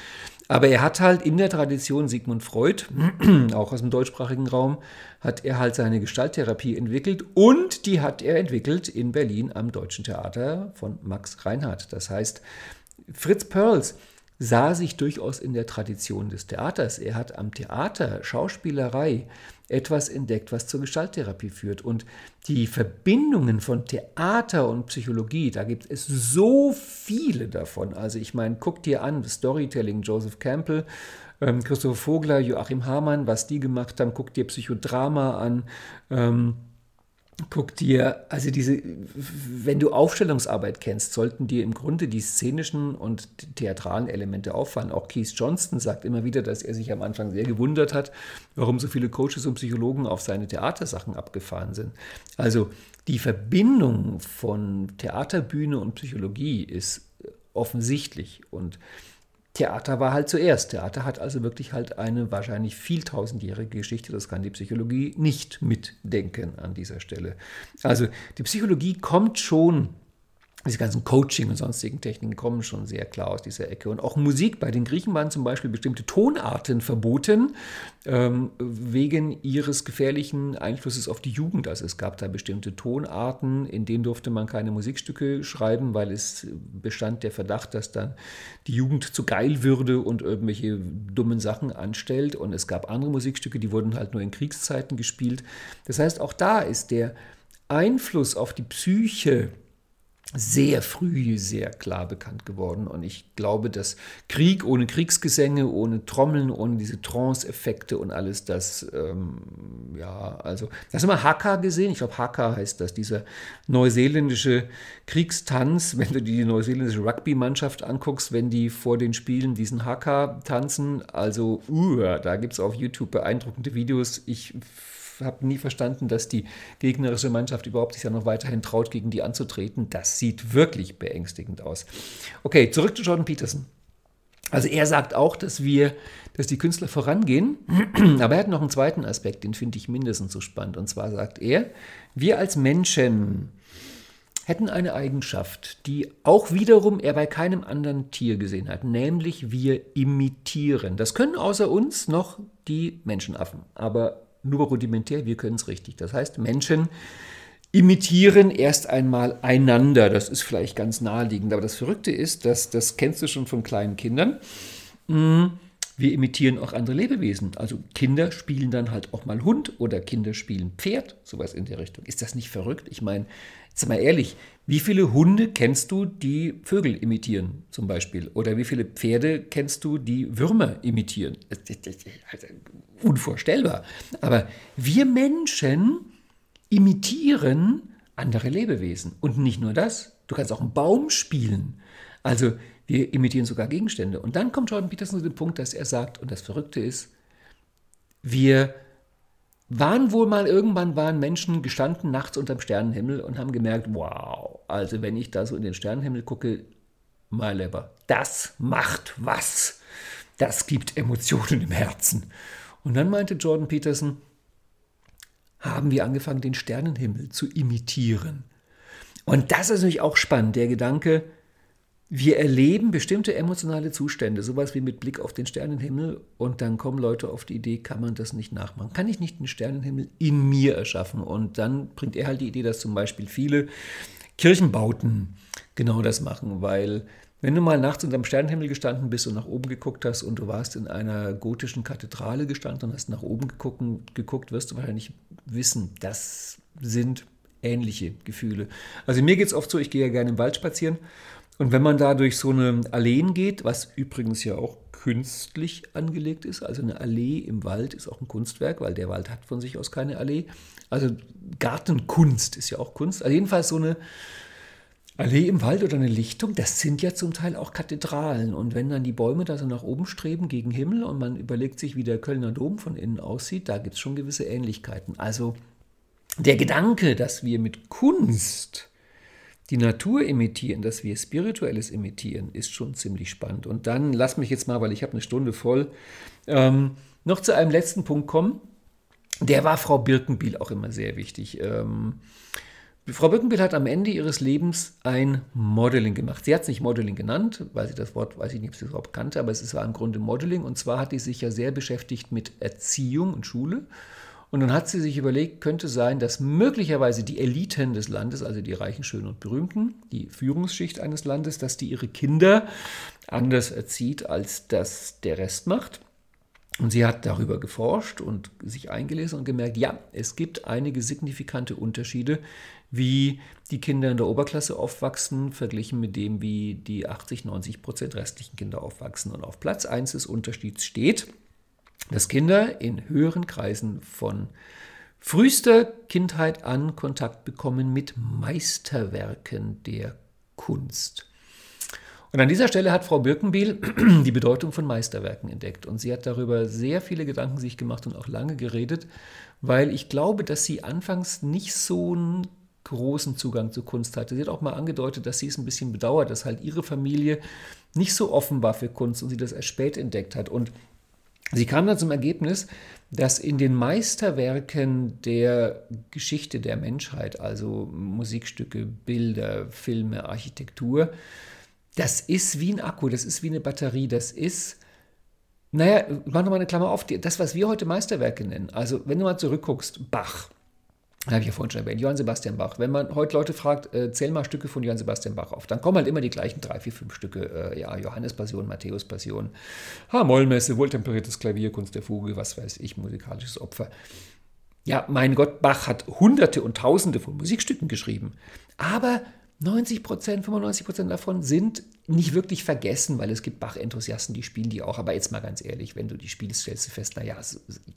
Speaker 4: Aber er hat halt in der Tradition Sigmund Freud, <clears throat> auch aus dem deutschsprachigen Raum, hat er halt seine Gestalttherapie entwickelt und die hat er entwickelt in Berlin am Deutschen Theater von Max Reinhardt. Das heißt, Fritz Perls sah sich durchaus in der Tradition des Theaters. Er hat am Theater, Schauspielerei etwas entdeckt, was zur Gestalttherapie führt. Und die Verbindungen von Theater und Psychologie, da gibt es so viele davon. Also ich meine, guck dir an, Storytelling, Joseph Campbell, ähm, Christopher Vogler, Joachim Hamann, was die gemacht haben, guck dir Psychodrama an. Ähm, Guck dir, also diese, wenn du Aufstellungsarbeit kennst, sollten dir im Grunde die szenischen und theatralen Elemente auffallen. Auch Keith Johnston sagt immer wieder, dass er sich am Anfang sehr gewundert hat, warum so viele Coaches und Psychologen auf seine Theatersachen abgefahren sind. Also die Verbindung von Theaterbühne und Psychologie ist offensichtlich und Theater war halt zuerst. Theater hat also wirklich halt eine wahrscheinlich vieltausendjährige Geschichte. Das kann die Psychologie nicht mitdenken an dieser Stelle. Also die Psychologie kommt schon diese ganzen Coaching und sonstigen Techniken kommen schon sehr klar aus dieser Ecke. Und auch Musik, bei den Griechen waren zum Beispiel bestimmte Tonarten verboten, ähm, wegen ihres gefährlichen Einflusses auf die Jugend. Also es gab da bestimmte Tonarten, in denen durfte man keine Musikstücke schreiben, weil es bestand der Verdacht, dass dann die Jugend zu geil würde und irgendwelche dummen Sachen anstellt. Und es gab andere Musikstücke, die wurden halt nur in Kriegszeiten gespielt. Das heißt, auch da ist der Einfluss auf die Psyche, sehr früh sehr klar bekannt geworden. Und ich glaube, dass Krieg ohne Kriegsgesänge, ohne Trommeln, ohne diese Trance-Effekte und alles das, ähm, ja, also, hast du mal Haka gesehen? Ich glaube, Haka heißt das, dieser neuseeländische Kriegstanz. <laughs> Wenn du die neuseeländische Rugby-Mannschaft anguckst, wenn die vor den Spielen diesen Haka tanzen, also, uh, da gibt es auf YouTube beeindruckende Videos. Ich habe nie verstanden, dass die gegnerische Mannschaft überhaupt sich ja noch weiterhin traut, gegen die anzutreten. Das sieht wirklich beängstigend aus. Okay, zurück zu Jordan Peterson. Also er sagt auch, dass wir, dass die Künstler vorangehen, <clears throat> aber er hat noch einen zweiten Aspekt, den finde ich mindestens so spannend. Und zwar sagt er, wir als Menschen hätten eine Eigenschaft, die auch wiederum er bei keinem anderen Tier gesehen hat, nämlich wir imitieren. Das können außer uns noch die Menschenaffen, aber nur rudimentär, wir können es richtig. Das heißt, Menschen imitieren erst einmal einander. Das ist vielleicht ganz naheliegend, aber das Verrückte ist, dass das kennst du schon von kleinen Kindern. Hm, wir imitieren auch andere Lebewesen. Also Kinder spielen dann halt auch mal Hund oder Kinder spielen Pferd, sowas in der Richtung. Ist das nicht verrückt? Ich meine, jetzt mal ehrlich, wie viele Hunde kennst du, die Vögel imitieren zum Beispiel? Oder wie viele Pferde kennst du, die Würmer imitieren? Unvorstellbar. Aber wir Menschen imitieren andere Lebewesen. Und nicht nur das, du kannst auch einen Baum spielen. Also Wir imitieren sogar Gegenstände. Und dann kommt Jordan Peterson zu dem Punkt, dass er sagt, und das Verrückte ist, wir waren wohl mal irgendwann waren Menschen gestanden nachts unterm Sternenhimmel und haben gemerkt, wow, also wenn ich da so in den Sternenhimmel gucke, my lieber, das macht was. Das gibt Emotionen im Herzen. Und dann meinte Jordan Peterson, haben wir angefangen, den Sternenhimmel zu imitieren. Und das ist natürlich auch spannend, der Gedanke, wir erleben bestimmte emotionale Zustände, sowas wie mit Blick auf den Sternenhimmel, und dann kommen Leute auf die Idee, kann man das nicht nachmachen? Kann ich nicht den Sternenhimmel in mir erschaffen? Und dann bringt er halt die Idee, dass zum Beispiel viele Kirchenbauten genau das machen, weil wenn du mal nachts unter dem Sternenhimmel gestanden bist und nach oben geguckt hast und du warst in einer gotischen Kathedrale gestanden und hast nach oben geguckt, geguckt wirst du wahrscheinlich wissen, das sind ähnliche Gefühle. Also mir geht es oft so, ich gehe ja gerne im Wald spazieren und wenn man da durch so eine Alleen geht, was übrigens ja auch künstlich angelegt ist, also eine Allee im Wald ist auch ein Kunstwerk, weil der Wald hat von sich aus keine Allee. Also Gartenkunst ist ja auch Kunst. Also jedenfalls so eine Allee im Wald oder eine Lichtung, das sind ja zum Teil auch Kathedralen. Und wenn dann die Bäume da so nach oben streben gegen Himmel und man überlegt sich, wie der Kölner Dom von innen aussieht, da gibt es schon gewisse Ähnlichkeiten. Also der Gedanke, dass wir mit Kunst die Natur imitieren, dass wir Spirituelles imitieren, ist schon ziemlich spannend. Und dann lass mich jetzt mal, weil ich habe eine Stunde voll, ähm, noch zu einem letzten Punkt kommen. Der war Frau Birkenbiel auch immer sehr wichtig. Ähm, Frau Birkenbiel hat am Ende ihres Lebens ein Modeling gemacht. Sie hat es nicht Modeling genannt, weil sie das Wort, weiß ich nicht, ob sie es überhaupt kannte, aber es war im Grunde Modeling. Und zwar hat sie sich ja sehr beschäftigt mit Erziehung und Schule. Und dann hat sie sich überlegt, könnte sein, dass möglicherweise die Eliten des Landes, also die Reichen, Schönen und Berühmten, die Führungsschicht eines Landes, dass die ihre Kinder anders erzieht, als das der Rest macht. Und sie hat darüber geforscht und sich eingelesen und gemerkt, ja, es gibt einige signifikante Unterschiede wie die Kinder in der Oberklasse aufwachsen, verglichen mit dem, wie die 80, 90 Prozent restlichen Kinder aufwachsen. Und auf Platz 1 des Unterschieds steht, dass Kinder in höheren Kreisen von frühester Kindheit an Kontakt bekommen mit Meisterwerken der Kunst. Und an dieser Stelle hat Frau Birkenbiel <clears throat> die Bedeutung von Meisterwerken entdeckt. Und sie hat darüber sehr viele Gedanken sich gemacht und auch lange geredet, weil ich glaube, dass sie anfangs nicht so ein großen Zugang zu Kunst hatte. Sie hat auch mal angedeutet, dass sie es ein bisschen bedauert, dass halt ihre Familie nicht so offen war für Kunst und sie das erst spät entdeckt hat. Und sie kam dann zum Ergebnis, dass in den Meisterwerken der Geschichte der Menschheit, also Musikstücke, Bilder, Filme, Architektur, das ist wie ein Akku, das ist wie eine Batterie, das ist, naja, mach nochmal eine Klammer auf, das, was wir heute Meisterwerke nennen. Also, wenn du mal zurückguckst, Bach, habe ich ja vorhin schon erwähnt, Johann Sebastian Bach. Wenn man heute Leute fragt, äh, zähl mal Stücke von Johann Sebastian Bach auf, dann kommen halt immer die gleichen drei, vier, fünf Stücke. Äh, ja, Johannes Passion, Matthäus Passion, H-Mollmesse, wohltemperiertes Klavier, Kunst der Fuge, was weiß ich, musikalisches Opfer. Ja, mein Gott, Bach hat hunderte und tausende von Musikstücken geschrieben. Aber 90 Prozent, 95 Prozent davon sind nicht wirklich vergessen, weil es gibt Bach-Enthusiasten, die spielen die auch. Aber jetzt mal ganz ehrlich, wenn du die spielst, stellst du fest, naja,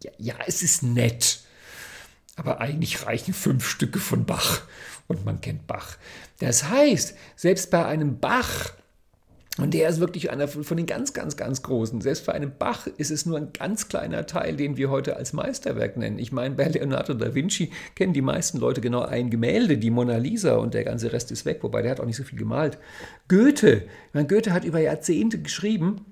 Speaker 4: ja, ja, es ist nett. Aber eigentlich reichen fünf Stücke von Bach und man kennt Bach. Das heißt, selbst bei einem Bach, und der ist wirklich einer von den ganz, ganz, ganz großen. Selbst bei einem Bach ist es nur ein ganz kleiner Teil, den wir heute als Meisterwerk nennen. Ich meine, bei Leonardo da Vinci kennen die meisten Leute genau ein Gemälde, die Mona Lisa, und der ganze Rest ist weg, wobei der hat auch nicht so viel gemalt. Goethe, ich meine, Goethe hat über Jahrzehnte geschrieben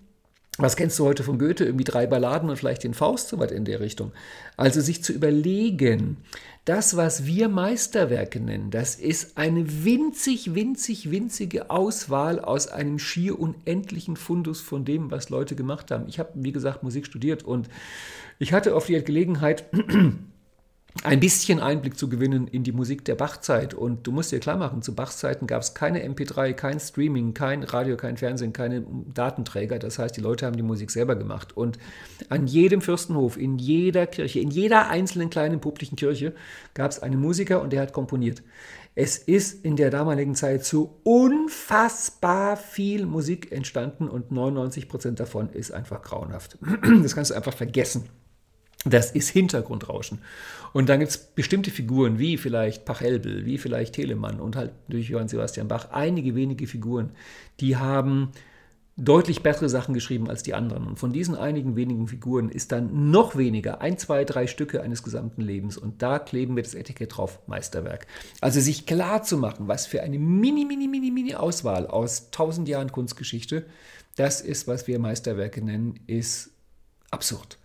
Speaker 4: was kennst du heute von Goethe? Irgendwie drei Balladen und vielleicht den Faust, so weit in der Richtung. Also sich zu überlegen, das, was wir Meisterwerke nennen, das ist eine winzig, winzig, winzige Auswahl aus einem schier unendlichen Fundus von dem, was Leute gemacht haben. Ich habe, wie gesagt, Musik studiert und ich hatte auf die Gelegenheit, <clears throat> ein bisschen Einblick zu gewinnen in die Musik der Bachzeit. Und du musst dir klar machen, zu Bachs Zeiten gab es keine MP3, kein Streaming, kein Radio, kein Fernsehen, keine Datenträger. Das heißt, die Leute haben die Musik selber gemacht. Und an jedem Fürstenhof, in jeder Kirche, in jeder einzelnen kleinen publiken Kirche gab es einen Musiker und der hat komponiert. Es ist in der damaligen Zeit so unfassbar viel Musik entstanden und 99 Prozent davon ist einfach grauenhaft. Das kannst du einfach vergessen. Das ist Hintergrundrauschen. Und dann gibt es bestimmte Figuren, wie vielleicht Pachelbel, wie vielleicht Telemann und halt durch Johann Sebastian Bach, einige wenige Figuren, die haben deutlich bessere Sachen geschrieben als die anderen. Und von diesen einigen wenigen Figuren ist dann noch weniger, ein, zwei, drei Stücke eines gesamten Lebens. Und da kleben wir das Etikett drauf, Meisterwerk. Also sich klar zu machen, was für eine mini, mini, mini, mini Auswahl aus tausend Jahren Kunstgeschichte, das ist, was wir Meisterwerke nennen, ist absurd.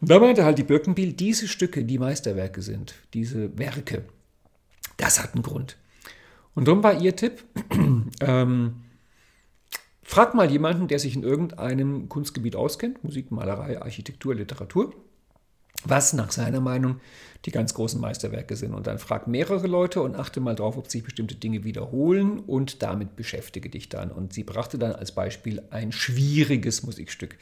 Speaker 4: Und da meinte halt die Birkenbiel, diese Stücke, die Meisterwerke sind, diese Werke, das hat einen Grund. Und darum war ihr Tipp, <clears throat> ähm, frag mal jemanden, der sich in irgendeinem Kunstgebiet auskennt, Musik, Malerei, Architektur, Literatur, was nach seiner Meinung die ganz großen Meisterwerke sind. Und dann frag mehrere Leute und achte mal drauf, ob sich bestimmte Dinge wiederholen und damit beschäftige dich dann. Und sie brachte dann als Beispiel ein schwieriges Musikstück.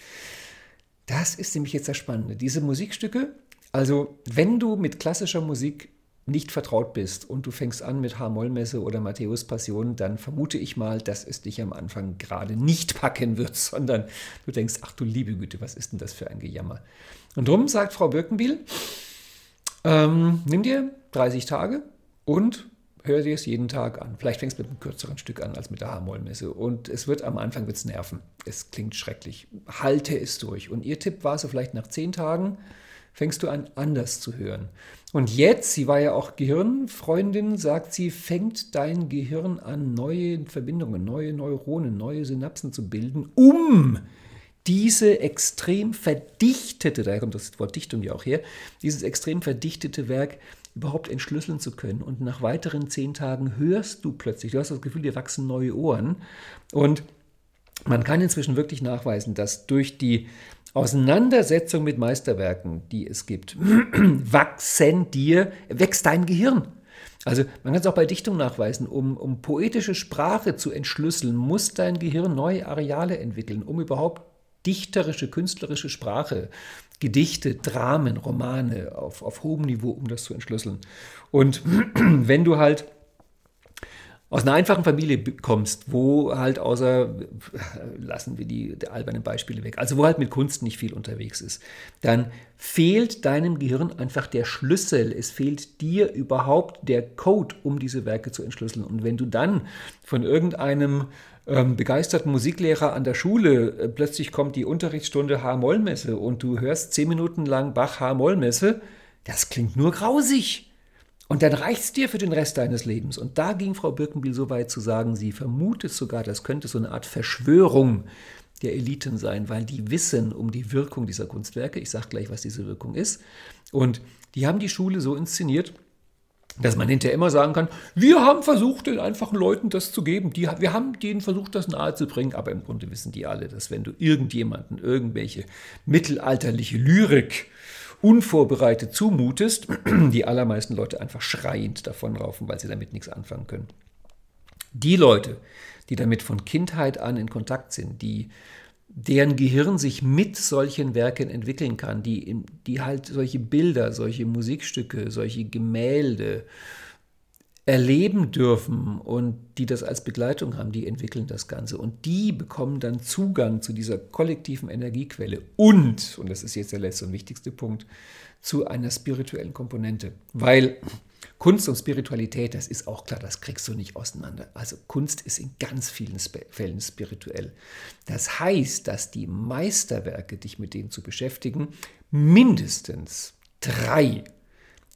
Speaker 4: Das ist nämlich jetzt das Spannende. Diese Musikstücke, also wenn du mit klassischer Musik nicht vertraut bist und du fängst an mit H-Moll-Messe oder Matthäus Passion, dann vermute ich mal, dass es dich am Anfang gerade nicht packen wird, <laughs> sondern du denkst, ach du liebe Güte, was ist denn das für ein Gejammer? Und darum sagt Frau Birkenbiel, ähm, nimm dir 30 Tage und hör dir es jeden Tag an. Vielleicht fängst du mit einem kürzeren Stück an als mit der H-Moll-Messe. Und es wird am Anfang wird's nerven. Es klingt schrecklich. Halte es durch. Und ihr Tipp war so vielleicht nach 10 Tagen, fängst du an, anders zu hören. Und jetzt, sie war ja auch Gehirnfreundin, sagt sie, fängt dein Gehirn an, neue Verbindungen, neue Neuronen, neue Synapsen zu bilden, um diese extrem verdichtete, daher kommt das Wort Dichtung ja auch her, dieses extrem verdichtete Werk überhaupt entschlüsseln zu können. Und nach weiteren zehn Tagen hörst du plötzlich, du hast das Gefühl, dir wachsen neue Ohren. Und man kann inzwischen wirklich nachweisen, dass durch die Auseinandersetzung mit Meisterwerken, die es gibt, <clears throat> wachsen dir, wächst dein Gehirn. Also man kann es auch bei Dichtung nachweisen, um, um poetische Sprache zu entschlüsseln, muss dein Gehirn neue Areale entwickeln, um überhaupt dichterische, künstlerische Sprache, Gedichte, Dramen, Romane auf, auf hohem Niveau, um das zu entschlüsseln. Und <clears throat> wenn du halt aus einer einfachen Familie kommst, wo halt außer, lassen wir die, die albernen Beispiele weg, also wo halt mit Kunst nicht viel unterwegs ist, dann fehlt deinem Gehirn einfach der Schlüssel. Es fehlt dir überhaupt der Code, um diese Werke zu entschlüsseln. Und wenn du dann von irgendeinem ähm, begeisterten Musiklehrer an der Schule äh, plötzlich kommt die Unterrichtsstunde H-Moll-Messe und du hörst zehn Minuten lang Bach H-Moll-Messe, das klingt nur grausig. Und dann reicht es dir für den Rest deines Lebens. Und da ging Frau Birkenbiel so weit zu sagen, sie vermutet sogar, das könnte so eine Art Verschwörung der Eliten sein, weil die wissen um die Wirkung dieser Kunstwerke. Ich sage gleich, was diese Wirkung ist. Und die haben die Schule so inszeniert, dass man hinterher immer sagen kann, wir haben versucht, den einfachen Leuten das zu geben. Die, wir haben denen versucht, das nahezubringen. Aber im Grunde wissen die alle, dass wenn du irgendjemanden irgendwelche mittelalterliche Lyrik unvorbereitet zumutest, <clears throat> die allermeisten Leute einfach schreiend davonlaufen, weil sie damit nichts anfangen können. Die Leute, die damit von Kindheit an in Kontakt sind, die deren Gehirn sich mit solchen Werken entwickeln kann, die, die halt solche Bilder, solche Musikstücke, solche Gemälde, erleben dürfen und die das als Begleitung haben, die entwickeln das Ganze. Und die bekommen dann Zugang zu dieser kollektiven Energiequelle und, und das ist jetzt der letzte und wichtigste Punkt, zu einer spirituellen Komponente. Weil Kunst und Spiritualität, das ist auch klar, das kriegst du nicht auseinander. Also Kunst ist in ganz vielen Fällen spirituell. Das heißt, dass die Meisterwerke, dich mit denen zu beschäftigen, mindestens drei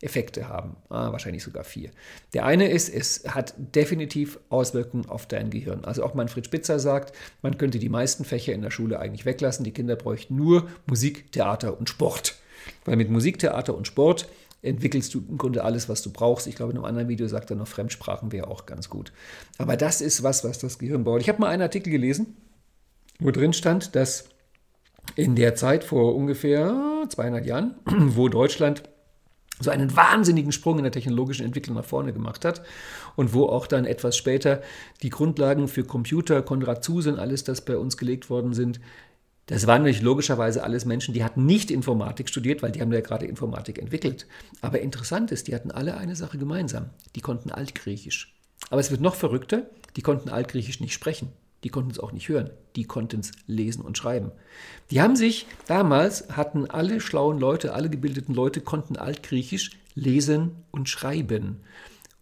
Speaker 4: Effekte haben. Ah, wahrscheinlich sogar vier. Der eine ist, es hat definitiv Auswirkungen auf dein Gehirn. Also auch Manfred Spitzer sagt, man könnte die meisten Fächer in der Schule eigentlich weglassen. Die Kinder bräuchten nur Musik, Theater und Sport. Weil mit Musik, Theater und Sport entwickelst du im Grunde alles, was du brauchst. Ich glaube, in einem anderen Video sagt er noch, Fremdsprachen wäre auch ganz gut. Aber das ist was, was das Gehirn baut. Ich habe mal einen Artikel gelesen, wo drin stand, dass in der Zeit vor ungefähr 200 Jahren, wo Deutschland so einen wahnsinnigen Sprung in der technologischen Entwicklung nach vorne gemacht hat und wo auch dann etwas später die Grundlagen für Computer, Konrad Zuse alles das bei uns gelegt worden sind. Das waren natürlich logischerweise alles Menschen, die hatten nicht Informatik studiert, weil die haben ja gerade Informatik entwickelt. Aber interessant ist, die hatten alle eine Sache gemeinsam. Die konnten Altgriechisch. Aber es wird noch verrückter, die konnten Altgriechisch nicht sprechen. Die konnten es auch nicht hören. Die konnten es lesen und schreiben. Die haben sich damals, hatten alle schlauen Leute, alle gebildeten Leute, konnten Altgriechisch lesen und schreiben.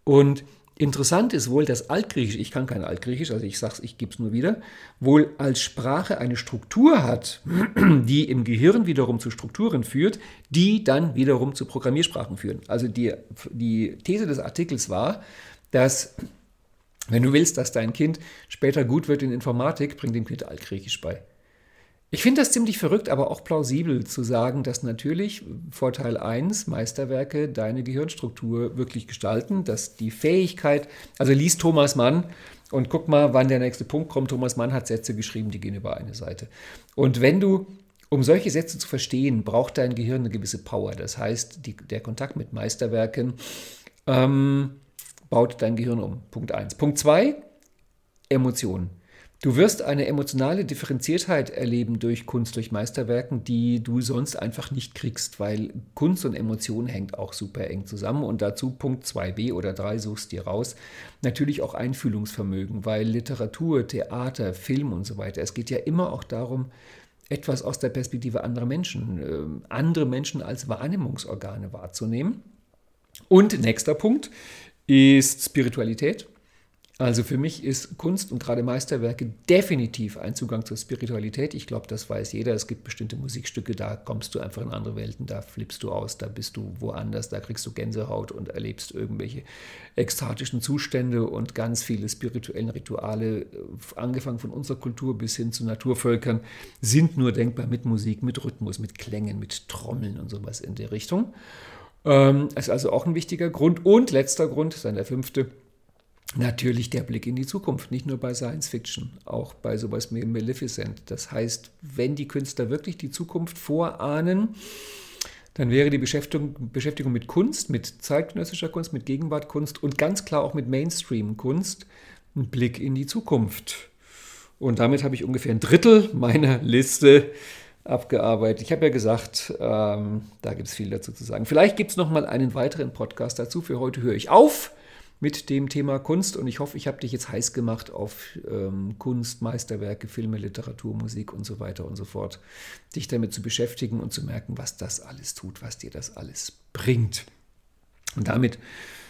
Speaker 4: Und Interessant ist wohl, dass Altgriechisch, ich kann kein Altgriechisch, also ich sage es, ich gebe es nur wieder, wohl als Sprache eine Struktur hat, <clears throat> die im Gehirn wiederum zu Strukturen führt, die dann wiederum zu Programmiersprachen führen. Also die, die These des Artikels war, dass wenn du willst, dass dein Kind später gut wird in Informatik, bring dem Kind Altgriechisch bei. Ich finde das ziemlich verrückt, aber auch plausibel zu sagen, dass natürlich Vorteil 1 Meisterwerke deine Gehirnstruktur wirklich gestalten, dass die Fähigkeit, also liest Thomas Mann und guck mal, wann der nächste Punkt kommt. Thomas Mann hat Sätze geschrieben, die gehen über eine Seite. Und wenn du, um solche Sätze zu verstehen, braucht dein Gehirn eine gewisse Power. Das heißt, die, der Kontakt mit Meisterwerken ähm, baut dein Gehirn um. Punkt 1. Punkt 2, Emotionen. Du wirst eine emotionale Differenziertheit erleben durch Kunst, durch Meisterwerken, die du sonst einfach nicht kriegst, weil Kunst und Emotion hängt auch super eng zusammen. Und dazu Punkt 2b oder 3 suchst dir raus. Natürlich auch Einfühlungsvermögen, weil Literatur, Theater, Film und so weiter, es geht ja immer auch darum, etwas aus der Perspektive anderer Menschen, äh, andere Menschen als Wahrnehmungsorgane wahrzunehmen. Und nächster Punkt ist Spiritualität. Also für mich ist Kunst und gerade Meisterwerke definitiv ein Zugang zur Spiritualität. Ich glaube, das weiß jeder. Es gibt bestimmte Musikstücke, da kommst du einfach in andere Welten, da flippst du aus, da bist du woanders, da kriegst du Gänsehaut und erlebst irgendwelche ekstatischen Zustände und ganz viele spirituellen Rituale, angefangen von unserer Kultur bis hin zu Naturvölkern, sind nur denkbar mit Musik, mit Rhythmus, mit Klängen, mit Trommeln und sowas in der Richtung. Ähm, ist also auch ein wichtiger Grund. Und letzter Grund, dann der fünfte, natürlich der Blick in die Zukunft, nicht nur bei Science Fiction, auch bei sowas wie Maleficent. Das heißt, wenn die Künstler wirklich die Zukunft vorahnen, dann wäre die Beschäftigung, Beschäftigung mit Kunst, mit zeitgenössischer Kunst, mit Gegenwartkunst und ganz klar auch mit Mainstream-Kunst ein Blick in die Zukunft. Und damit habe ich ungefähr ein Drittel meiner Liste abgearbeitet. Ich habe ja gesagt, ähm, da gibt es viel dazu zu sagen. Vielleicht gibt es noch mal einen weiteren Podcast dazu. Für heute höre ich auf mit dem Thema Kunst und ich hoffe, ich habe dich jetzt heiß gemacht auf ähm, Kunst, Meisterwerke, Filme, Literatur, Musik und so weiter und so fort, dich damit zu beschäftigen und zu merken, was das alles tut, was dir das alles bringt. Und damit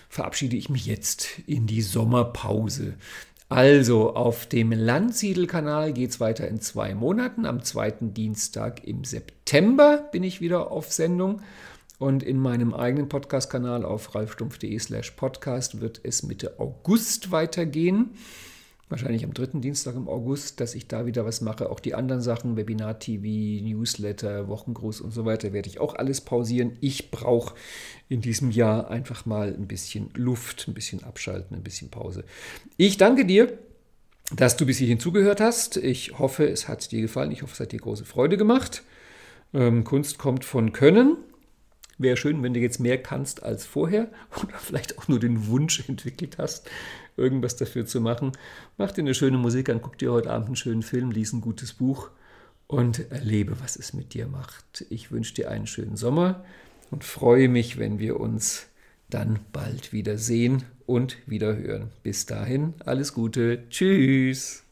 Speaker 4: verabschiede ich mich jetzt in die Sommerpause. Also auf dem Landsiedel-Kanal geht es weiter in zwei Monaten. Am zweiten Dienstag im September bin ich wieder auf Sendung. Und in meinem eigenen Podcast-Kanal auf ralfstumpf.de slash podcast wird es Mitte August weitergehen. Wahrscheinlich am dritten Dienstag im August, dass ich da wieder was mache. Auch die anderen Sachen, Webinar-TV, Newsletter, Wochengruß und so weiter, werde ich auch alles pausieren. Ich brauche in diesem Jahr einfach mal ein bisschen Luft, ein bisschen abschalten, ein bisschen Pause. Ich danke dir, dass du bis hierhin zugehört hast. Ich hoffe, es hat dir gefallen. Ich hoffe, es hat dir große Freude gemacht. Ähm, Kunst kommt von Können. Wäre schön, wenn du jetzt mehr kannst als vorher <laughs> oder vielleicht auch nur den Wunsch entwickelt hast, irgendwas dafür zu machen. Mach dir eine schöne Musik an, guck dir heute Abend einen schönen Film, lies ein gutes Buch und erlebe, was es mit dir macht. Ich wünsche dir einen schönen Sommer und freue mich, wenn wir uns dann bald wieder sehen und wieder hören. Bis dahin, alles Gute. Tschüss.